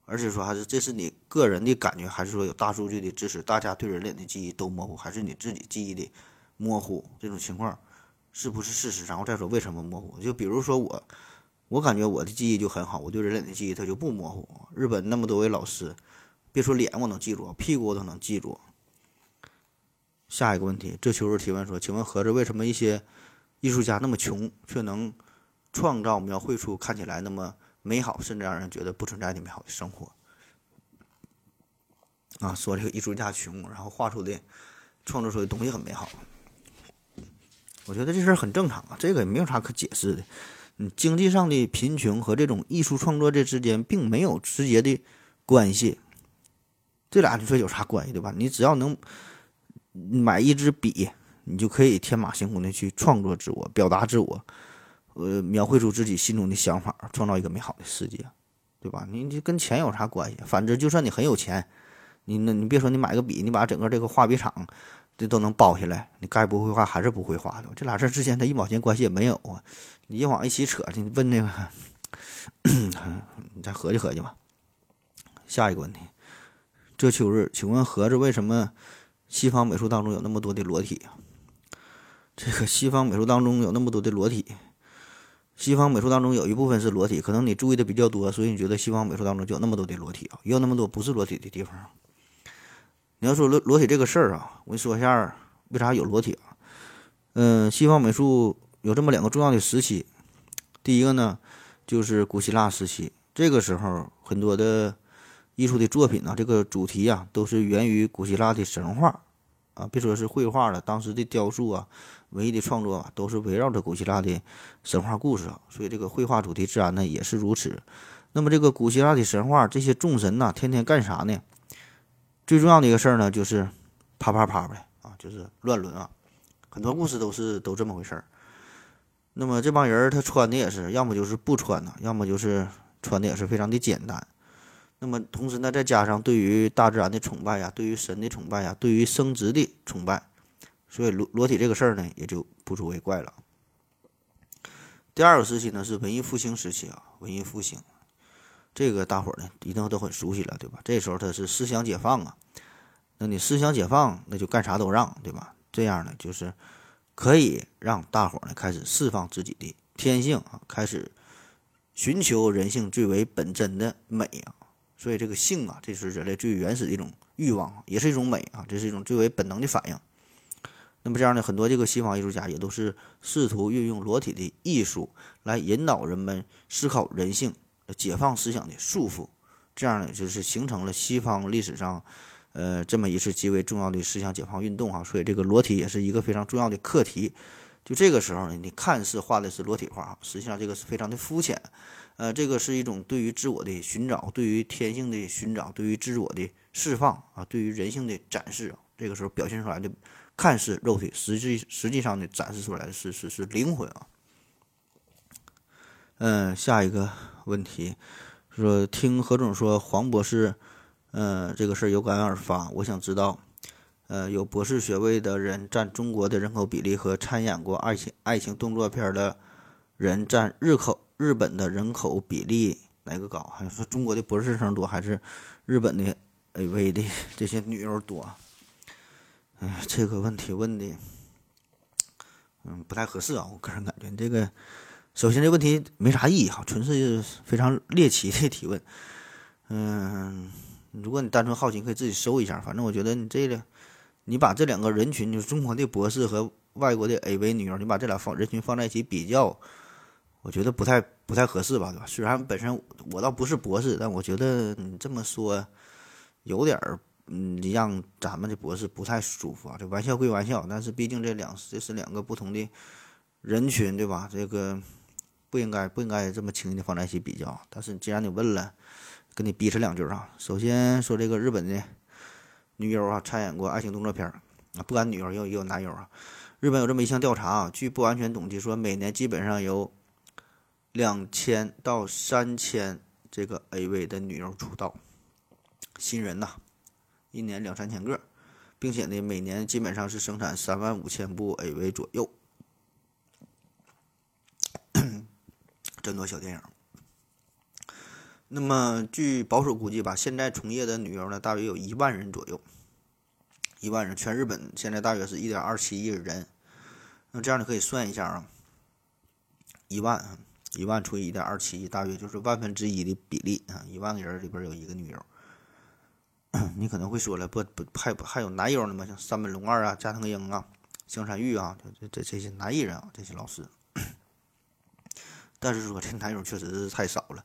而是说还是这是你个人的感觉，还是说有大数据的支持，大家对人脸的记忆都模糊，还是你自己记忆的模糊？这种情况。是不是事实？然后再说为什么模糊？就比如说我，我感觉我的记忆就很好，我对人脸的记忆它就不模糊。日本那么多位老师，别说脸我能记住，屁股我都能记住。下一个问题，这秋日提问说：“请问盒子为什么一些艺术家那么穷，却能创造描绘出看起来那么美好，甚至让人觉得不存在的美好的生活？”啊，说这个艺术家穷，然后画出的、创作出的东西很美好。我觉得这事儿很正常啊，这个也没有啥可解释的。经济上的贫穷和这种艺术创作这之间并没有直接的关系。这俩你说有啥关系，对吧？你只要能买一支笔，你就可以天马行空的去创作自我、表达自我，呃，描绘出自己心中的想法，创造一个美好的世界，对吧？你你跟钱有啥关系？反正就算你很有钱，你那你别说你买个笔，你把整个这个画笔厂这都能包下来，你该不会画还是不会画的。这俩事之间它一毛钱关系也没有啊！你一往一起扯，你问那个，你再合计合计吧。下一个问题，这秋日，请问盒子为什么西方美术当中有那么多的裸体啊？这个西方美术当中有那么多的裸体，西方美术当中有一部分是裸体，可能你注意的比较多，所以你觉得西方美术当中就有那么多的裸体啊？也有那么多不是裸体的地方。你要说裸裸体这个事儿啊，我跟你说一下为啥有裸体啊？嗯，西方美术有这么两个重要的时期，第一个呢就是古希腊时期，这个时候很多的艺术的作品呢，这个主题啊都是源于古希腊的神话啊，别说是绘画了，当时的雕塑啊、文艺的创作啊，都是围绕着古希腊的神话故事啊，所以这个绘画主题自然呢也是如此。那么这个古希腊的神话，这些众神呐，天天干啥呢？最重要的一个事儿呢，就是啪啪啪呗啊，就是乱伦啊，很多故事都是都这么回事儿。那么这帮人他穿的也是，要么就是不穿呢，要么就是穿的也是非常的简单。那么同时呢，再加上对于大自然的崇拜呀，对于神的崇拜呀，对于生殖的崇拜，所以裸裸体这个事儿呢，也就不足为怪了。第二个时期呢是文艺复兴时期啊，文艺复兴。这个大伙儿呢一定都很熟悉了，对吧？这时候他是思想解放啊，那你思想解放，那就干啥都让，对吧？这样呢，就是可以让大伙儿呢开始释放自己的天性啊，开始寻求人性最为本真的美啊。所以这个性啊，这是人类最原始的一种欲望，也是一种美啊，这是一种最为本能的反应。那么这样呢，很多这个西方艺术家也都是试图运用裸体的艺术来引导人们思考人性。解放思想的束缚，这样呢，就是形成了西方历史上，呃，这么一次极为重要的思想解放运动哈。所以这个裸体也是一个非常重要的课题。就这个时候呢，你看似画的是裸体画，实际上这个是非常的肤浅。呃，这个是一种对于自我的寻找，对于天性的寻找，对于自我的释放啊，对于人性的展示。这个时候表现出来的看似肉体，实际实际上呢，展示出来的是是是灵魂啊。嗯，下一个。问题说，听何总说黄博士，呃，这个事儿有感而发。我想知道，呃，有博士学位的人占中国的人口比例和参演过爱情爱情动作片的人占日口日本的人口比例哪个高？还是说中国的博士生多，还是日本的 AV 的这些女优多？哎，这个问题问的，嗯，不太合适啊。我个人感觉这个。首先，这问题没啥意义哈，纯是非常猎奇的 提问。嗯，如果你单纯好奇，可以自己搜一下。反正我觉得你这个，你把这两个人群，就是中国的博士和外国的 AV 女优，你把这俩放人群放在一起比较，我觉得不太不太合适吧，对吧？虽然本身我倒不是博士，但我觉得你这么说有点儿，嗯，让咱们的博士不太舒服啊。这玩笑归玩笑，但是毕竟这两这是两个不同的人群，对吧？这个。不应该不应该这么轻易的放在一起比较，但是既然你问了，跟你逼扯两句啊。首先说这个日本的女优啊，参演过爱情动作片儿啊，不管女优也有也有男优啊。日本有这么一项调查啊，据不完全统计说，每年基本上有两千到三千这个 AV 的女优出道，新人呐，一年两三千个，并且呢，每年基本上是生产三万五千部 AV 左右。争夺小电影，那么据保守估计吧，现在从业的女优呢，大约有一万人左右，一万人。全日本现在大约是一点二七亿人，那这样你可以算一下啊，一万，一万除以一点二七亿，大约就是万分之一的比例啊，一万个人里边有一个女优。你可能会说了，不不还还有男优呢吗？像山本龙二啊、加藤鹰啊、香山玉啊，这这这些男艺人啊，这些老师。但是说这男友确实是太少了，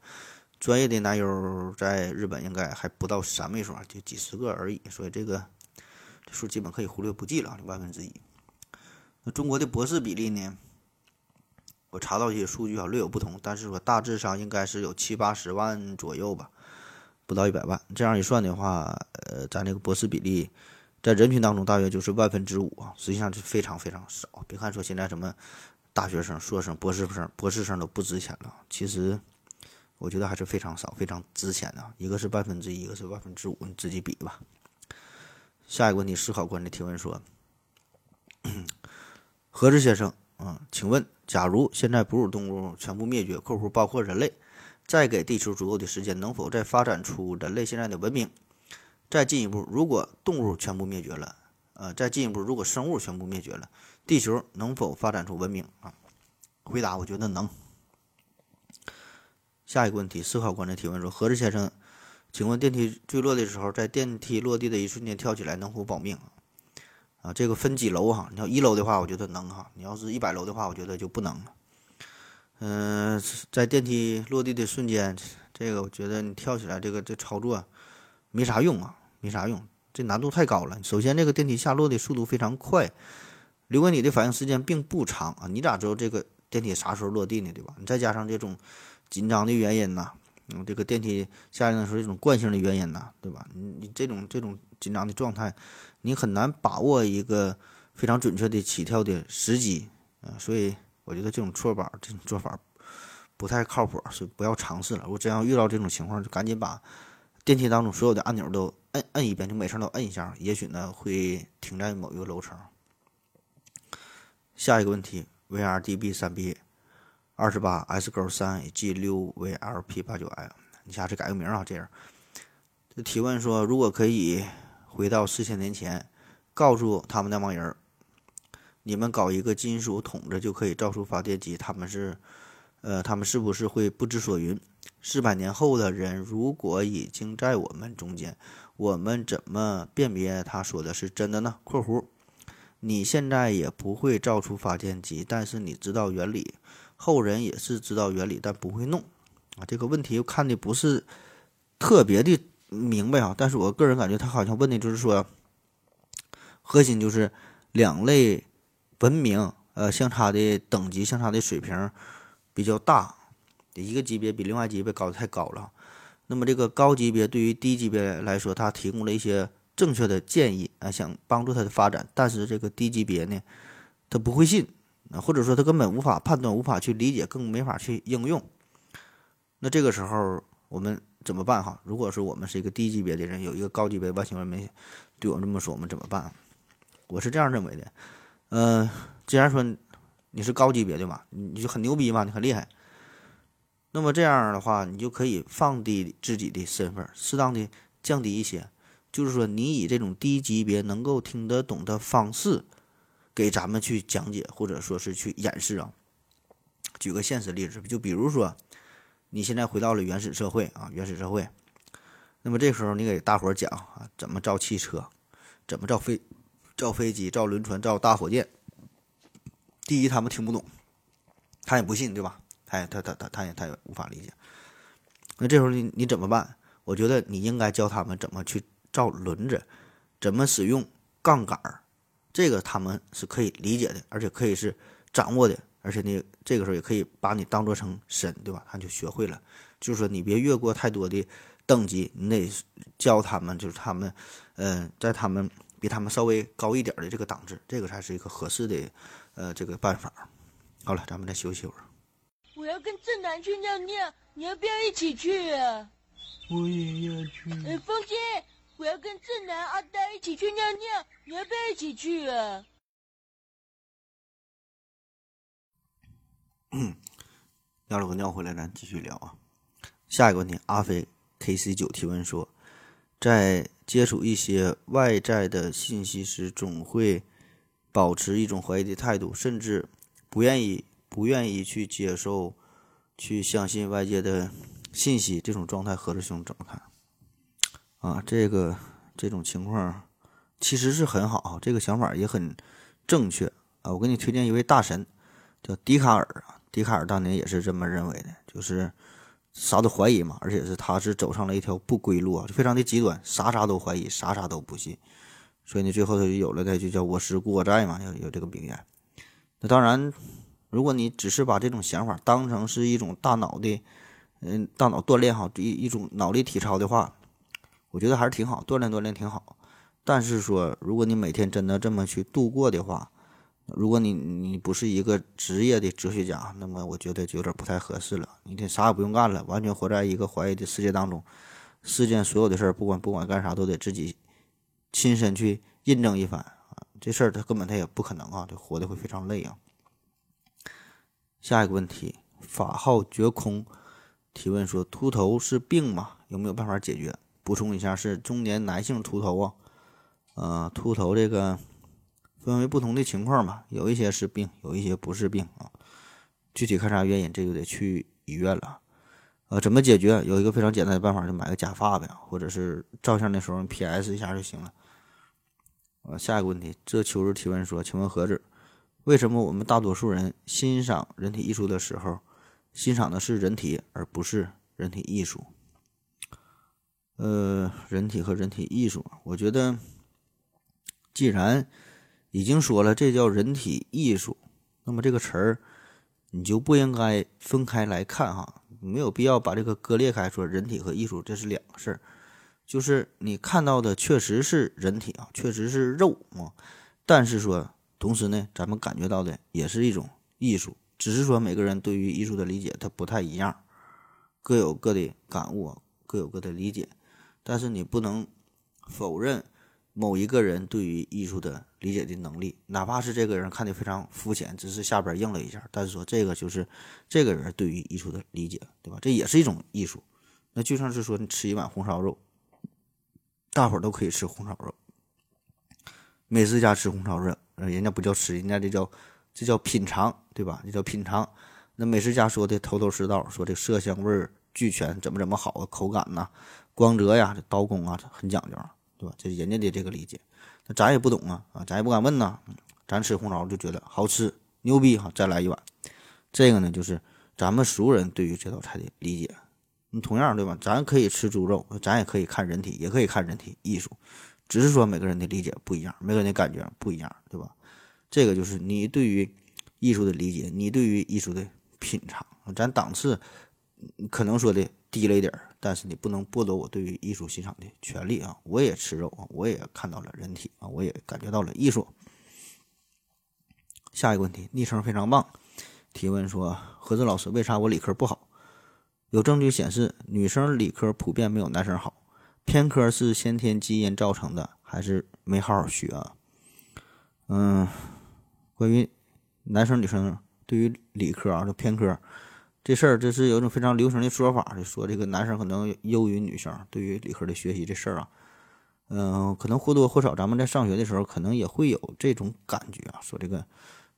专业的男优在日本应该还不到三位数，就几十个而已，所以这个数基本可以忽略不计了，万分之一。那中国的博士比例呢？我查到一些数据啊，略有不同，但是说大致上应该是有七八十万左右吧，不到一百万。这样一算的话，呃，咱这个博士比例在人群当中大约就是万分之五啊，实际上是非常非常少。别看说现在什么大学生、硕士生、博士生、博士生都不值钱了，其实我觉得还是非常少、非常值钱的。一个是万分之一，一个是万分之五，你自己比吧。下一个问题，思考官的提问说：“何志先生，嗯，请问？”假如现在哺乳动物全部灭绝（括弧包括人类），再给地球足够的时间，能否再发展出人类现在的文明？再进一步，如果动物全部灭绝了，呃，再进一步，如果生物全部灭绝了，地球能否发展出文明？啊，回答，我觉得能。下一个问题，思考官的提问说：何志先生，请问电梯坠落的时候，在电梯落地的一瞬间跳起来，能否保命？啊，这个分几楼哈？你要一楼的话，我觉得能哈；你要是一百楼的话，我觉得就不能了。嗯，在电梯落地的瞬间，这个我觉得你跳起来，这个这操作没啥用啊，没啥用，这难度太高了。首先，这个电梯下落的速度非常快，留给你的反应时间并不长啊。你咋知道这个电梯啥时候落地呢？对吧？你再加上这种紧张的原因呐，嗯，这个电梯下来的时候这种惯性的原因呐，对吧？你你这种这种紧张的状态。你很难把握一个非常准确的起跳的时机，啊，所以我觉得这种错法、这种做法不太靠谱，所以不要尝试了。如果真要遇到这种情况，就赶紧把电梯当中所有的按钮都摁摁一遍，就每层都摁一下，也许呢会停在某一个楼层。下一个问题：VRDB 三 B 二十八 S 勾三 G 六 VLP 八九 L，你下次改个名啊，这样。这提问说，如果可以。回到四千年前，告诉他们那帮人你们搞一个金属桶子就可以造出发电机。他们是，呃，他们是不是会不知所云？四百年后的人如果已经在我们中间，我们怎么辨别他说的是真的呢？（括弧）你现在也不会造出发电机，但是你知道原理。后人也是知道原理，但不会弄。啊，这个问题又看的不是特别的。明白啊，但是我个人感觉他好像问的就是说，核心就是两类文明呃相差的等级相差的水平比较大，一个级别比另外级别高的太高了。那么这个高级别对于低级别来说，它提供了一些正确的建议啊，想帮助他的发展。但是这个低级别呢，他不会信啊，或者说他根本无法判断、无法去理解，更没法去应用。那这个时候我们。怎么办哈？如果说我们是一个低级别的人，有一个高级别外星文明对我们这么说，我们怎么办？我是这样认为的。嗯，既然说你是高级别的嘛，你就很牛逼嘛，你很厉害。那么这样的话，你就可以放低自己的身份，适当的降低一些，就是说你以这种低级别能够听得懂的方式给咱们去讲解，或者说是去演示啊。举个现实例子，就比如说。你现在回到了原始社会啊，原始社会。那么这时候你给大伙儿讲啊，怎么造汽车，怎么造飞，造飞机，造轮船，造大火箭。第一，他们听不懂，他也不信，对吧？他也他他他他也他也无法理解。那这时候你你怎么办？我觉得你应该教他们怎么去造轮子，怎么使用杠杆儿，这个他们是可以理解的，而且可以是掌握的。而且呢，这个时候也可以把你当做成神，对吧？他就学会了。就是说，你别越过太多的等级，你得教他们，就是他们，嗯，在他们比他们稍微高一点的这个档次，这个才是一个合适的，呃，这个办法。好了，咱们再休息会儿。我要跟正南去尿尿，你要不要一起去啊？我也要去。哎，风姐，我要跟正南、阿呆一起去尿尿，你要不要一起去啊？嗯，尿了个尿回来，咱继续聊啊。下一个问题，阿飞 K C 九提问说，在接触一些外在的信息时，总会保持一种怀疑的态度，甚至不愿意不愿意去接受去相信外界的信息，这种状态何志兄怎么看？啊，这个这种情况其实是很好，这个想法也很正确啊。我给你推荐一位大神，叫笛卡尔啊。笛卡尔当年也是这么认为的，就是啥都怀疑嘛，而且是他是走上了一条不归路啊，就非常的极端，啥啥都怀疑，啥啥都不信。所以呢，最后他就有了那句叫“我思故我在”嘛，有有这个名言。那当然，如果你只是把这种想法当成是一种大脑的，嗯，大脑锻炼哈，一一种脑力体操的话。我觉得还是挺好，锻炼锻炼挺好。但是说，如果你每天真的这么去度过的话，如果你你不是一个职业的哲学家，那么我觉得就有点不太合适了。你得啥也不用干了，完全活在一个怀疑的世界当中，世间所有的事儿，不管不管干啥，都得自己亲身去印证一番啊。这事儿他根本他也不可能啊，这活的会非常累啊。下一个问题，法号绝空提问说：秃头是病吗？有没有办法解决？补充一下，是中年男性秃头啊，呃，秃头这个分为不同的情况吧，有一些是病，有一些不是病啊。具体看啥原因，这就得去医院了。呃，怎么解决？有一个非常简单的办法，就买个假发呗，或者是照相的时候 PS 一下就行了。呃，下一个问题，这秋日提问说，请问何子，为什么我们大多数人欣赏人体艺术的时候，欣赏的是人体，而不是人体艺术？呃，人体和人体艺术，我觉得，既然已经说了这叫人体艺术，那么这个词儿你就不应该分开来看哈，没有必要把这个割裂开，说人体和艺术这是两个事儿。就是你看到的确实是人体啊，确实是肉啊，但是说同时呢，咱们感觉到的也是一种艺术，只是说每个人对于艺术的理解它不太一样，各有各的感悟，各有各的理解。但是你不能否认某一个人对于艺术的理解的能力，哪怕是这个人看的非常肤浅，只是下边应了一下，但是说这个就是这个人对于艺术的理解，对吧？这也是一种艺术。那就像是说你吃一碗红烧肉，大伙儿都可以吃红烧肉，美食家吃红烧肉，人家不叫吃，人家这叫这叫品尝，对吧？这叫品尝。那美食家说的头头是道，说这色香味俱全，怎么怎么好啊，口感呐。光泽呀，这刀工啊，很讲究，对吧？这是人家的这个理解，那咱也不懂啊，啊，咱也不敢问呐。咱吃红烧就觉得好吃，牛逼哈，再来一碗。这个呢，就是咱们熟人对于这道菜的理解。你同样对吧？咱可以吃猪肉，咱也可以看人体，也可以看人体艺术，只是说每个人的理解不一样，每个人的感觉不一样，对吧？这个就是你对于艺术的理解，你对于艺术的品尝。咱档次可能说的低了一点儿。但是你不能剥夺我对于艺术欣赏的权利啊！我也吃肉啊，我也看到了人体啊，我也感觉到了艺术。下一个问题，昵称非常棒，提问说：何子老师，为啥我理科不好？有证据显示，女生理科普遍没有男生好。偏科是先天基因造成的，还是没好好学啊？嗯，关于男生女生对于理科啊，就偏科。这事儿这是有一种非常流行的说法，就说这个男生可能优于女生对于理科的学习这事儿啊，嗯，可能或多或少咱们在上学的时候可能也会有这种感觉啊，说这个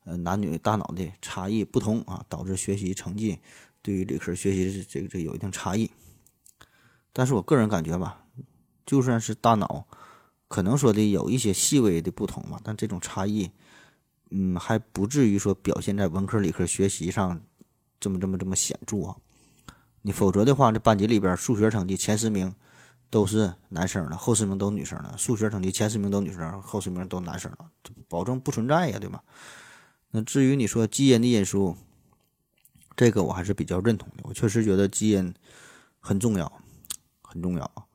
呃男女大脑的差异不同啊，导致学习成绩对于理科学习这个这有一定差异。但是我个人感觉吧，就算是大脑可能说的有一些细微的不同吧，但这种差异，嗯，还不至于说表现在文科理科学习上。这么这么这么显著啊！你否则的话，这班级里边数学成绩前十名都是男生的，后十名都女生的；数学成绩前十名都女生，后十名都男生的，保证不存在呀，对吧？那至于你说基因的因素，这个我还是比较认同的。我确实觉得基因很重要，很重要。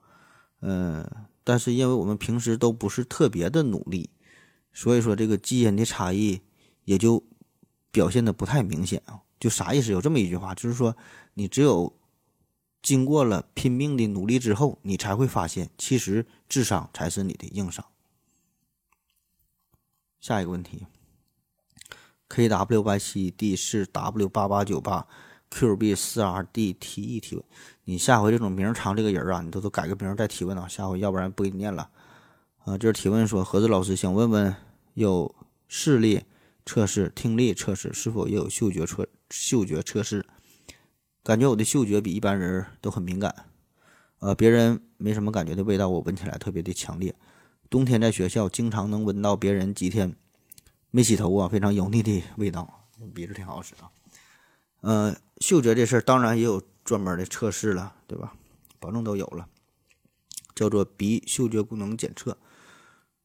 嗯，但是因为我们平时都不是特别的努力，所以说这个基因的差异也就表现的不太明显啊。就啥意思？有这么一句话，就是说，你只有经过了拼命的努力之后，你才会发现，其实智商才是你的硬伤。下一个问题，K W Y C D 四 W 八八九八 Q B 四 R D 提议提问，你下回这种名长这个人啊，你都都改个名再提问啊，下回要不然不给你念了。啊，这是提问说，何子老师想问问，有视力测试、听力测试是否也有嗅觉测？嗅觉测试感觉我的嗅觉比一般人都很敏感，呃，别人没什么感觉的味道，我闻起来特别的强烈。冬天在学校经常能闻到别人几天没洗头啊，非常油腻的味道，鼻子挺好使啊。呃，嗅觉这事儿当然也有专门的测试了，对吧？保证都有了，叫做鼻嗅觉功能检测。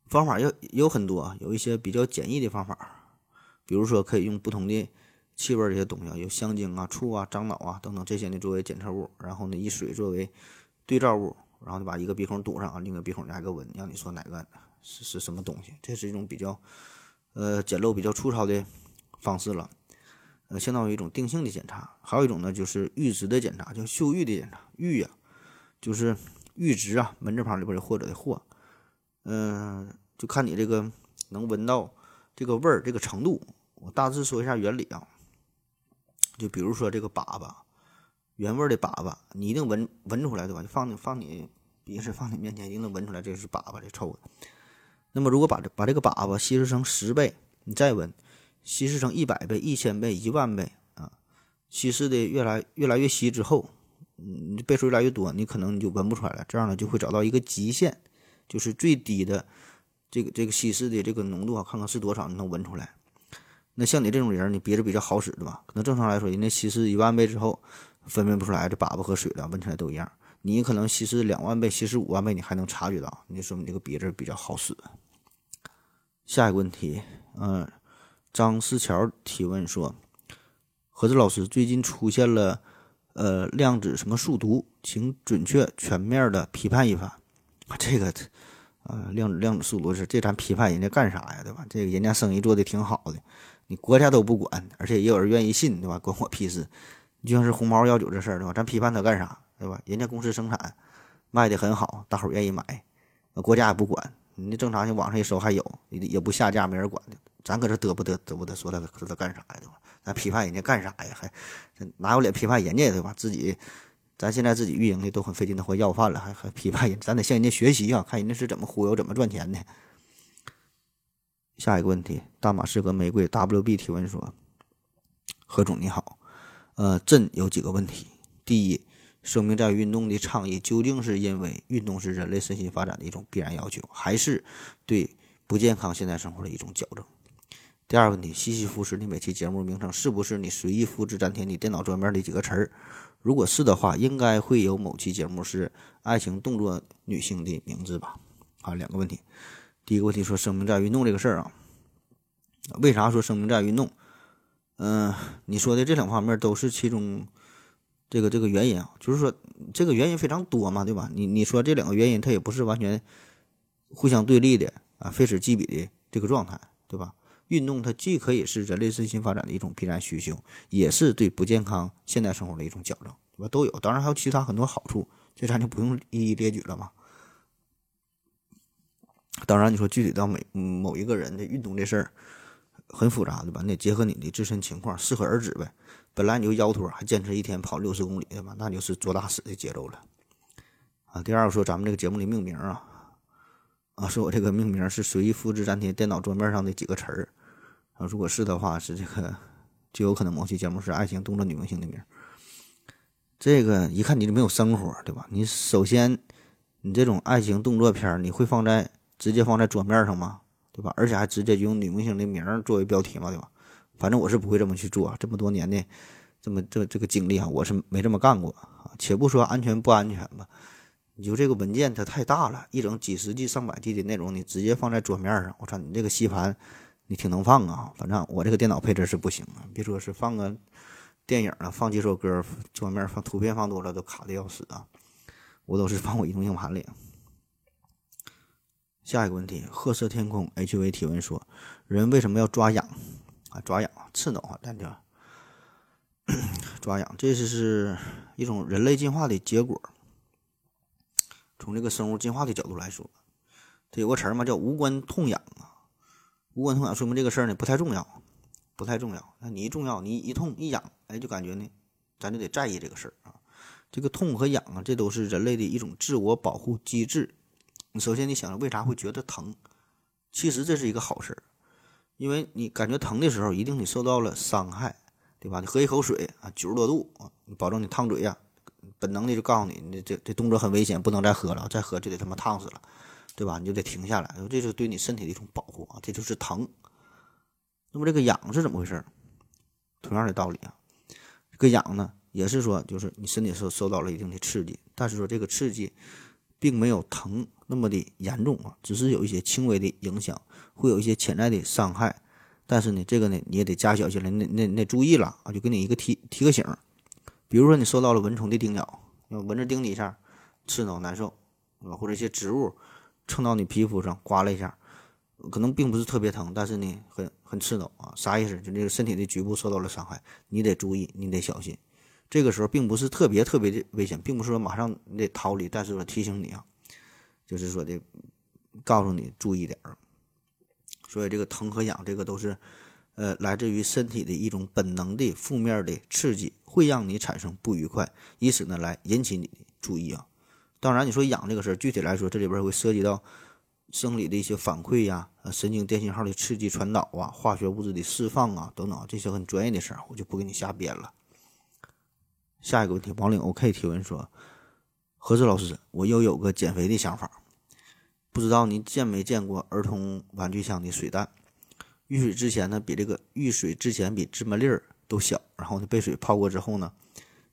方法有有很多，有一些比较简易的方法，比如说可以用不同的气味这些东西啊，有香精啊、醋啊、樟脑啊等等这些呢作为检测物，然后呢以水作为对照物，然后呢把一个鼻孔堵上啊，另一个鼻孔来个闻，让你说哪个是是什么东西。这是一种比较呃简陋、比较粗糙的方式了。呃，相当于一种定性的检查，还有一种呢，就是阈值的检查，叫嗅阈的检查。阈呀，就是阈值啊，门字旁里边的或者的或，嗯，就看你这个能闻到这个味儿这个程度。我大致说一下原理啊，就比如说这个粑粑，原味的粑粑，你一定闻闻出来对吧？就放你放你鼻子放你面前，一定能闻出来这是粑粑的臭。那么如果把这把这个粑粑稀释成十倍，你再闻。稀释成一百倍、一千倍、一万倍啊！稀释的越来越来越稀之后，嗯，倍数越来越多，你可能你就闻不出来了。这样呢，就会找到一个极限，就是最低的这个这个稀释的这个浓度啊，看看是多少，你能闻出来。那像你这种人，你鼻子比较好使的吧？可能正常来说，人家稀释一万倍之后，分辨不出来这粑粑和水了，闻起来都一样。你可能稀释两万倍、稀释五万倍，你还能察觉到，你说你这个鼻子比较好使。下一个问题，嗯。张思桥提问说：“何子老师，最近出现了呃量子什么数独，请准确全面的批判一番。这个呃量子量子数独是这咱批判人家干啥呀？对吧？这个人家生意做的挺好的，你国家都不管，而且也有人愿意信，对吧？关我屁事！你就像是红毛药酒这事儿，对吧？咱批判他干啥？对吧？人家公司生产卖的很好，大伙儿愿意买，国家也不管。你正常，你网上一搜还有，也也不下架，没人管的。”咱搁这嘚不嘚嘚不嘚说他说他干啥呀，对吧？咱批判人家干啥呀？还哪有脸批判人家，对吧？自己咱现在自己运营的都很费劲的，活要饭了，还还批判人？咱得向人家学习啊，看人家是怎么忽悠、怎么赚钱的。下一个问题，大马士革玫瑰 WB 提问说：何总你好，呃，朕有几个问题。第一，生命在于运动的倡议究竟是因为运动是人类身心发展的一种必然要求，还是对不健康现代生活的一种矫正？第二个问题，西西弗斯的每期节目名称是不是你随意复制粘贴你电脑桌面的几个词儿？如果是的话，应该会有某期节目是爱情动作女性的名字吧？啊，两个问题。第一个问题说生命在于运动这个事儿啊，为啥说生命在于运动？嗯，你说的这两方面都是其中这个这个原因啊，就是说这个原因非常多嘛，对吧？你你说这两个原因它也不是完全互相对立的啊，非此即彼的这个状态，对吧？运动它既可以是人类身心发展的一种必然需求，也是对不健康现代生活的一种矫正，对吧？都有，当然还有其他很多好处，这咱就不用一一列举了嘛。当然，你说具体到每某一个人的运动这事儿很复杂，对吧？你得结合你的自身情况，适可而止呗。本来你就腰托，还坚持一天跑六十公里，对吧？那就是做大事的节奏了。啊，第二个说咱们这个节目的命名啊，啊，说我这个命名是随意复制粘贴电脑桌面上的几个词儿。啊，如果是的话，是这个，就有可能某期节目是爱情动作女明星的名。这个一看你就没有生活，对吧？你首先，你这种爱情动作片你会放在直接放在桌面上吗？对吧？而且还直接用女明星的名儿作为标题嘛，对吧？反正我是不会这么去做，这么多年的这么这这个经历啊，我是没这么干过啊。且不说安全不安全吧，你就这个文件它太大了，一整几十 G、上百 G 的内容，你直接放在桌面上，我操，你这个吸盘。你挺能放啊，反正我这个电脑配置是不行啊。别说是放个电影了，放几首歌，桌面放图片放多了都卡的要死啊。我都是放我移动硬盘里。下一个问题，褐色天空 HV 提问说：人为什么要抓痒啊？抓痒，刺挠啊，咱叫 抓痒，这是是一种人类进化的结果。从这个生物进化的角度来说，它有个词儿嘛，叫无关痛痒啊。无关痛痒说明这个事儿呢不太重要，不太重要。那你一重要，你一痛一痒，哎，就感觉呢，咱就得在意这个事儿啊。这个痛和痒啊，这都是人类的一种自我保护机制。你首先你想为啥会觉得疼？其实这是一个好事儿，因为你感觉疼的时候，一定你受到了伤害，对吧？你喝一口水啊，九十多度啊，你保证你烫嘴呀，本能的就告诉你，你这这动作很危险，不能再喝了，再喝就得他妈烫死了，对吧？你就得停下来，这是对你身体的一种保护啊，这就是疼。那么这个痒是怎么回事？同样的道理啊，这个痒呢，也是说就是你身体受受到了一定的刺激，但是说这个刺激并没有疼那么的严重啊，只是有一些轻微的影响，会有一些潜在的伤害。但是呢，这个呢你也得加小心了，那那那注意了啊，就给你一个提提个醒。比如说你受到了蚊虫的叮咬，蚊子叮你一下，刺挠难受，啊？或者一些植物蹭到你皮肤上刮了一下。可能并不是特别疼，但是呢，很很刺挠啊，啥意思？就这个身体的局部受到了伤害，你得注意，你得小心。这个时候并不是特别特别的危险，并不是说马上你得逃离，但是说提醒你啊，就是说的，告诉你注意点儿。所以这个疼和痒，这个都是，呃，来自于身体的一种本能的负面的刺激，会让你产生不愉快，以此呢来引起你的注意啊。当然，你说痒这个事儿，具体来说，这里边会涉及到。生理的一些反馈呀，呃，神经电信号的刺激传导啊，化学物质的释放啊，等等，这些很专业的事儿，我就不给你瞎编了。下一个问题，王岭 OK 提问说：何志老师，我又有个减肥的想法，不知道您见没见过儿童玩具箱的水弹？遇水之前呢，比这个遇水之前比芝麻粒儿都小，然后呢，被水泡过之后呢，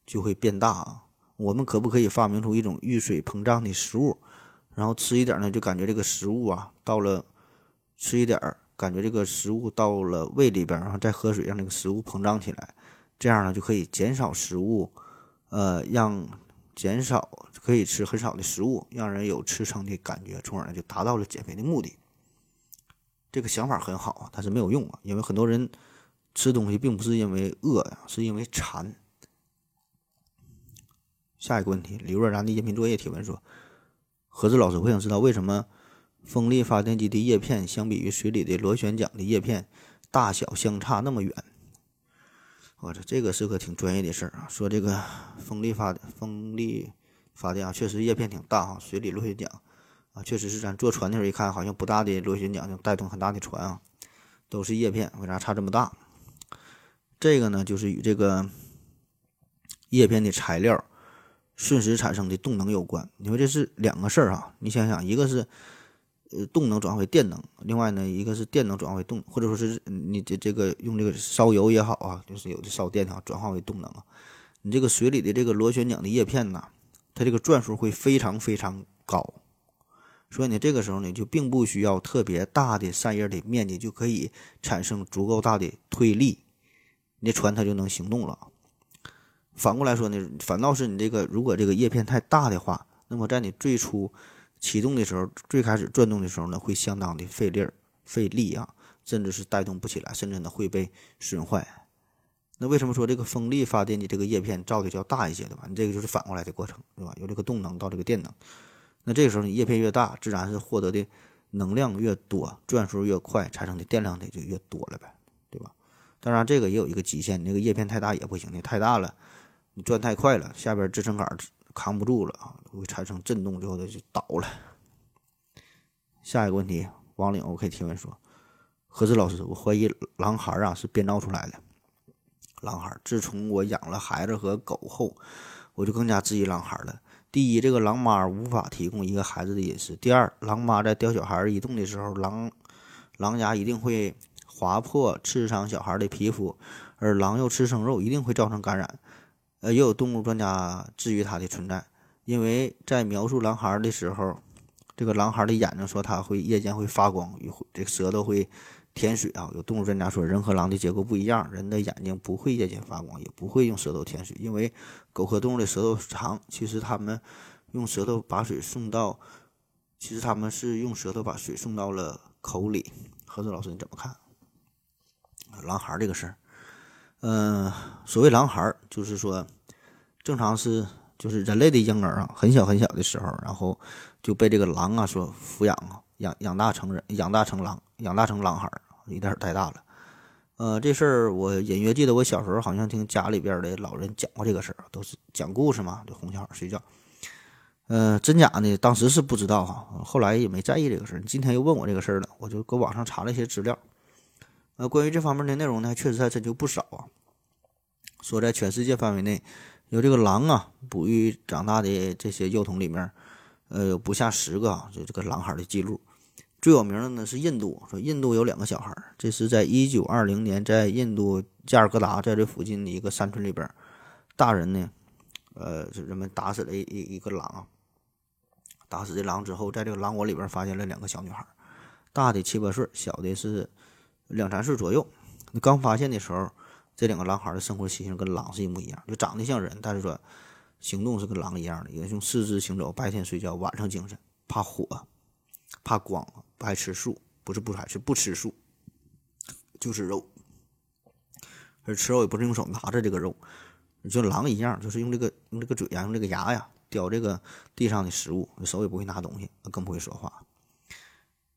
就会变大啊。我们可不可以发明出一种遇水膨胀的食物？然后吃一点呢，就感觉这个食物啊，到了吃一点儿，感觉这个食物到了胃里边，然后再喝水，让这个食物膨胀起来，这样呢就可以减少食物，呃，让减少可以吃很少的食物，让人有吃撑的感觉，从而呢就达到了减肥的目的。这个想法很好啊，但是没有用啊，因为很多人吃东西并不是因为饿呀，是因为馋。下一个问题，李若然的音频作业提问说。何志老师，我想知道为什么风力发电机的叶片相比于水里的螺旋桨的叶片大小相差那么远？我这这个是个挺专业的事儿啊。说这个风力发风力发电啊，确实叶片挺大哈。水里螺旋桨啊，确实是咱坐船的时候一看，好像不大的螺旋桨就带动很大的船啊，都是叶片，为啥差这么大？这个呢，就是与这个叶片的材料。瞬时产生的动能有关，你说这是两个事儿哈。你想想，一个是呃动能转化为电能，另外呢一个是电能转化为动，或者说是你这这个用这个烧油也好啊，就是有的烧电哈，转化为动能啊。你这个水里的这个螺旋桨的叶片呐，它这个转速会非常非常高，所以呢这个时候呢就并不需要特别大的扇叶的面积就可以产生足够大的推力，你船它就能行动了。反过来说呢，反倒是你这个，如果这个叶片太大的话，那么在你最初启动的时候，最开始转动的时候呢，会相当的费力儿、费力啊，甚至是带动不起来，甚至呢会被损坏。那为什么说这个风力发电机这个叶片造的较大一些，对吧？你这个就是反过来的过程，对吧？由这个动能到这个电能，那这个时候你叶片越大，自然是获得的能量越多，转速越快，产生的电量也就越多了呗，对吧？当然这个也有一个极限，你那个叶片太大也不行，你太大了。你转太快了，下边支撑杆扛不住了啊，会产生震动，最后它就倒了。下一个问题，王岭 OK 提问说：何志老师，我怀疑狼孩啊是编造出来的。狼孩，自从我养了孩子和狗后，我就更加质疑狼孩了。第一，这个狼妈无法提供一个孩子的饮食；第二，狼妈在叼小孩移动的时候，狼狼牙一定会划破、刺伤小孩的皮肤，而狼又吃生肉，一定会造成感染。呃，也有动物专家质疑它的存在，因为在描述狼孩的时候，这个狼孩的眼睛说它会夜间会发光，与这个舌头会舔水啊。有动物专家说，人和狼的结构不一样，人的眼睛不会夜间发光，也不会用舌头舔水，因为狗和动物的舌头长，其实它们用舌头把水送到，其实他们是用舌头把水送到了口里。何子老师你怎么看？狼孩这个事儿，嗯，所谓狼孩就是说。正常是就是人类的婴儿啊，很小很小的时候，然后就被这个狼啊所抚养啊，养养大成人，养大成狼，养大成狼孩儿，一点带大了。呃，这事儿我隐约记得，我小时候好像听家里边的老人讲过这个事儿，都是讲故事嘛，就哄小孩睡觉。呃，真假呢？当时是不知道哈，后来也没在意这个事儿。今天又问我这个事儿了，我就搁网上查了一些资料。呃，关于这方面的内容呢，确实还真就不少啊。说在全世界范围内，有这个狼啊哺育长大的这些幼童里面，呃，有不下十个啊，就这个狼孩的记录。最有名的呢是印度，说印度有两个小孩，这是在一九二零年在印度加尔各答在这附近的一个山村里边，大人呢，呃，是人们打死了一一个狼啊，打死这狼之后，在这个狼窝里边发现了两个小女孩，大的七八岁，小的是两三岁左右。那刚发现的时候，这两个狼孩的生活习性跟狼是一模一样，就长得像人，但是说行动是跟狼一样的，也用四肢行走，白天睡觉，晚上精神，怕火，怕光，不爱吃素，不是不爱吃，不吃素，就吃肉。而吃肉也不是用手拿着这个肉，就狼一样，就是用这个用这个嘴呀，用这个牙呀叼这个地上的食物，手也不会拿东西，更不会说话。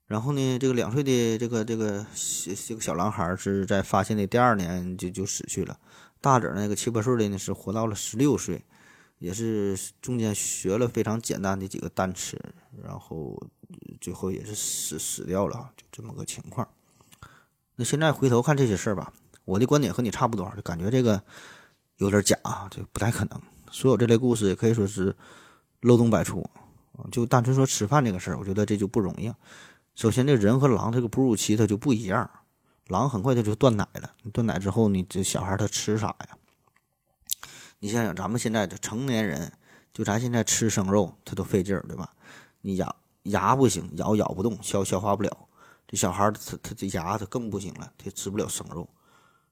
然后呢，这个两岁的这个这个小这个小男孩是在发现的第二年就就死去了，大点儿那个七八岁的呢是活到了十六岁，也是中间学了非常简单的几个单词，然后最后也是死死掉了，就这么个情况。那现在回头看这些事儿吧，我的观点和你差不多，就感觉这个有点假，这不太可能。所有这类故事也可以说是漏洞百出，就单纯说吃饭这个事儿，我觉得这就不容易。首先，这人和狼这个哺乳期它就不一样，狼很快它就断奶了。断奶之后，你这小孩他吃啥呀？你想想，咱们现在的成年人，就咱现在吃生肉，他都费劲儿，对吧？你牙牙不行，咬咬不动，消消化不了。这小孩他他这牙他更不行了，他吃不了生肉。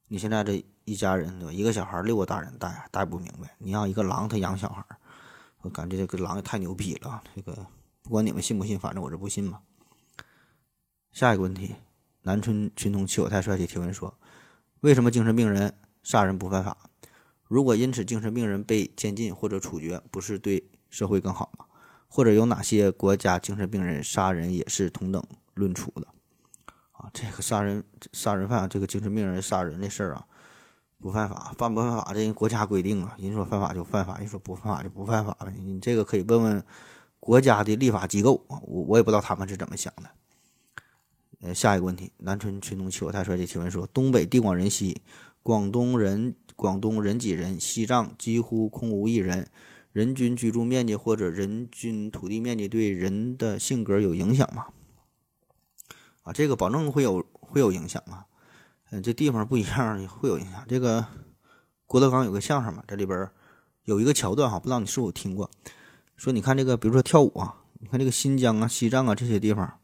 你现在这一家人对吧？一个小孩六个大人带带不明白。你让一个狼他养小孩，我感觉这个狼也太牛逼了。这个不管你们信不信，反正我是不信嘛。下一个问题，南村群童七友太帅气提问说：为什么精神病人杀人不犯法？如果因此精神病人被监禁或者处决，不是对社会更好吗？或者有哪些国家精神病人杀人也是同等论处的？啊，这个杀人杀人犯，这个精神病人杀人的事儿啊，不犯法，犯不犯法？这国家规定啊，人说犯法就犯法，人说不犯法就不犯法呗。你这个可以问问国家的立法机构啊，我我也不知道他们是怎么想的。下一个问题，南村群东七我太帅气提问说：东北地广人稀，广东人广东人挤人，西藏几乎空无一人，人均居住面积或者人均土地面积对人的性格有影响吗？啊，这个保证会有会有影响啊。嗯，这地方不一样会有影响。这个郭德纲有个相声嘛，这里边有一个桥段哈，不知道你是否听过？说你看这个，比如说跳舞啊，你看这个新疆啊、西藏啊这些地方。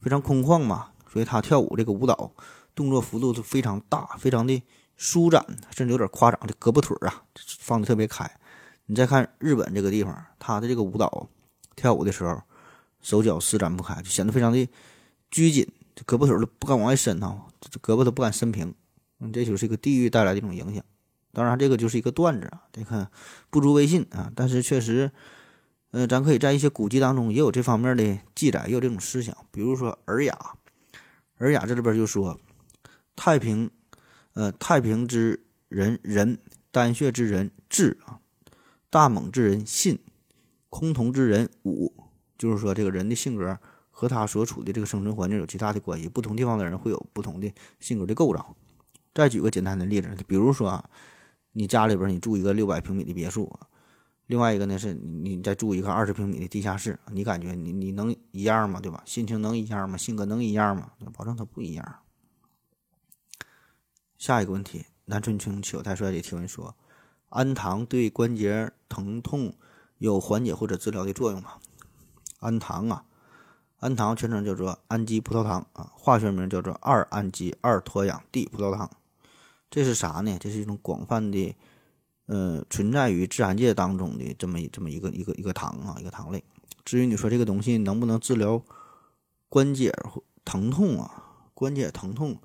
非常空旷嘛，所以他跳舞这个舞蹈动作幅度都非常大，非常的舒展，甚至有点夸张的胳膊腿儿啊放的特别开。你再看日本这个地方，他的这个舞蹈跳舞的时候，手脚施展不开，就显得非常的拘谨，这胳膊腿都不敢往外伸啊，这胳膊都不敢伸平。嗯，这就是一个地域带来的一种影响。当然，这个就是一个段子啊，这个不足为信啊，但是确实。嗯，咱可以在一些古籍当中也有这方面的记载，也有这种思想。比如说《尔雅》，《尔雅》这里边就说：“太平，呃，太平之人仁，丹穴之人智啊，大猛之人信，崆峒之人武。”就是说，这个人的性格和他所处的这个生存环境有极大的关系。不同地方的人会有不同的性格的构造。再举个简单的例子，比如说啊，你家里边你住一个六百平米的别墅。另外一个呢，是你你再住一个二十平米的地下室，你感觉你你能一样吗？对吧？心情能一样吗？性格能一样吗？保证他不一样。下一个问题，南春青求太帅的提问说：氨糖对关节疼痛有缓解或者治疗的作用吗？氨糖啊，氨糖全称叫做氨基葡萄糖啊，化学名叫做二氨基二脱氧 D 葡萄糖。这是啥呢？这是一种广泛的。呃，存在于自然界当中的这么这么一个一个一个糖啊，一个糖类。至于你说这个东西能不能治疗关节疼痛啊？关节疼痛，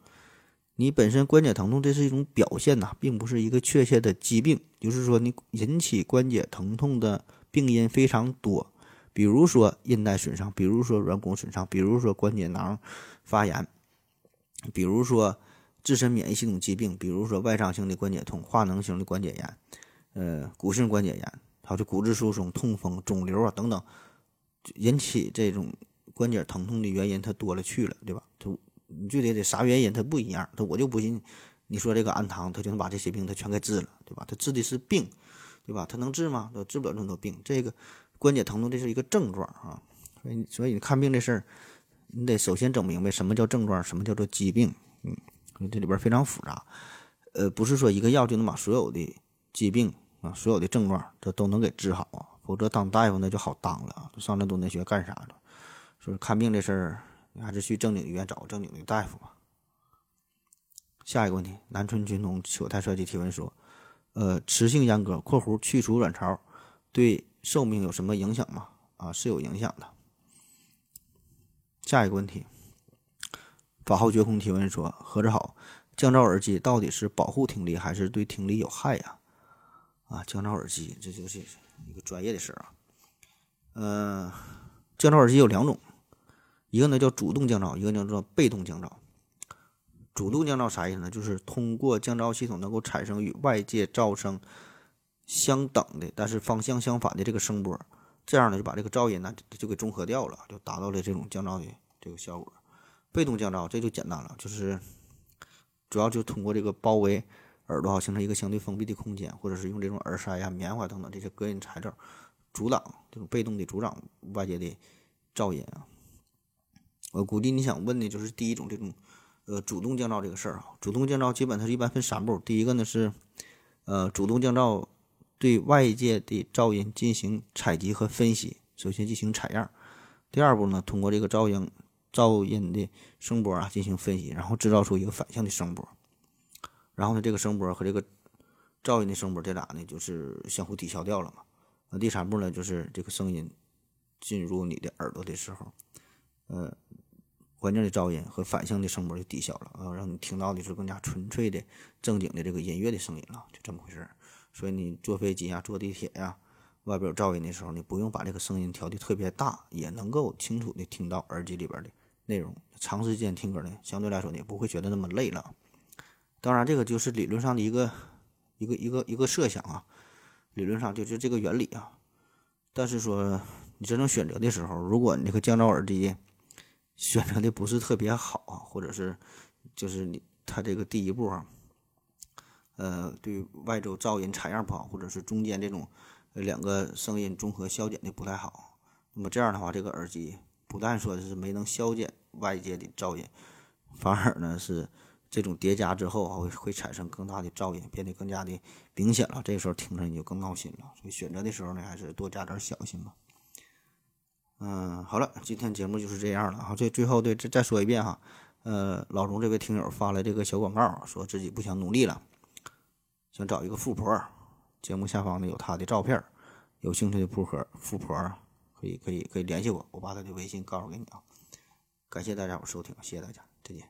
你本身关节疼痛这是一种表现呐，并不是一个确切的疾病。就是说，你引起关节疼痛的病因非常多，比如说韧带损伤，比如说软骨损伤，比如说关节囊发炎，比如说。自身免疫系统疾病，比如说外伤性的关节痛、化脓性的关节炎、呃骨性关节炎，还有骨质疏松、痛风、肿瘤啊等等，引起这种关节疼痛的原因它多了去了，对吧？它你就得得啥原因它不一样，它我就不信你说这个氨糖，它就能把这些病它全给治了，对吧？它治的是病，对吧？它能治吗？它治不了这么多病。这个关节疼痛这是一个症状啊，所以所以你看病这事儿，你得首先整明白什么叫症状，什么叫做疾病。嗯，这里边非常复杂，呃，不是说一个药就能把所有的疾病啊、所有的症状这都能给治好啊，否则当大夫那就好当了啊，上那多年学干啥了？说看病这事儿，你还是去正经医院找个正经的大夫吧。下一个问题，南春群童糗态设计提问说，呃，雌性阉割（括弧去除卵巢）对寿命有什么影响吗？啊，是有影响的。下一个问题，法号绝空提问说，合着好，降噪耳机到底是保护听力还是对听力有害呀？啊，降噪耳机这就是一个专业的事儿啊。呃，降噪耳机有两种，一个呢叫主动降噪，一个叫做被动降噪。主动降噪啥意思呢？就是通过降噪系统能够产生与外界噪声相等的，但是方向相反的这个声波，这样呢就把这个噪音呢就给中和掉了，就达到了这种降噪的这个效果。被动降噪这就简单了，就是主要就通过这个包围耳朵形成一个相对封闭的空间，或者是用这种耳塞呀、棉花等等这些隔音材料阻挡这种被动的阻挡外界的噪音啊。我估计你想问的就是第一种这种。呃，主动降噪这个事儿啊，主动降噪基本它是一般分三步。第一个呢是，呃，主动降噪对外界的噪音进行采集和分析，首先进行采样。第二步呢，通过这个噪音噪音的声波啊进行分析，然后制造出一个反向的声波。然后呢，这个声波和这个噪音的声波这俩呢就是相互抵消掉了嘛。那第三步呢，就是这个声音进入你的耳朵的时候，呃。环境的噪音和反向的声波就抵消了啊，让你听到的是更加纯粹的、正经的这个音乐的声音了，就这么回事儿。所以你坐飞机呀、坐地铁呀，外边有噪音的时候，你不用把这个声音调的特别大，也能够清楚的听到耳机里边的内容。长时间听歌呢，相对来说也不会觉得那么累了。当然，这个就是理论上的一个一个一个一个设想啊，理论上就是这个原理啊。但是说你真正选择的时候，如果你这个降噪耳机，选择的不是特别好啊，或者是就是你他这个第一步啊，呃，对外周噪音采样不好，或者是中间这种两个声音综合消减的不太好，那么这样的话，这个耳机不但说的是没能消减外界的噪音，反而呢是这种叠加之后啊，会会产生更大的噪音，变得更加的明显了。这时候听着你就更闹心了，所以选择的时候呢，还是多加点小心吧。嗯，好了，今天节目就是这样了哈。最最后对再再说一遍哈，呃，老荣这位听友发了这个小广告，说自己不想努力了，想找一个富婆。节目下方呢有他的照片，有兴趣的富婆富婆可以可以可以联系我，我把他的微信告诉给你啊。感谢大家伙收听，谢谢大家，再见。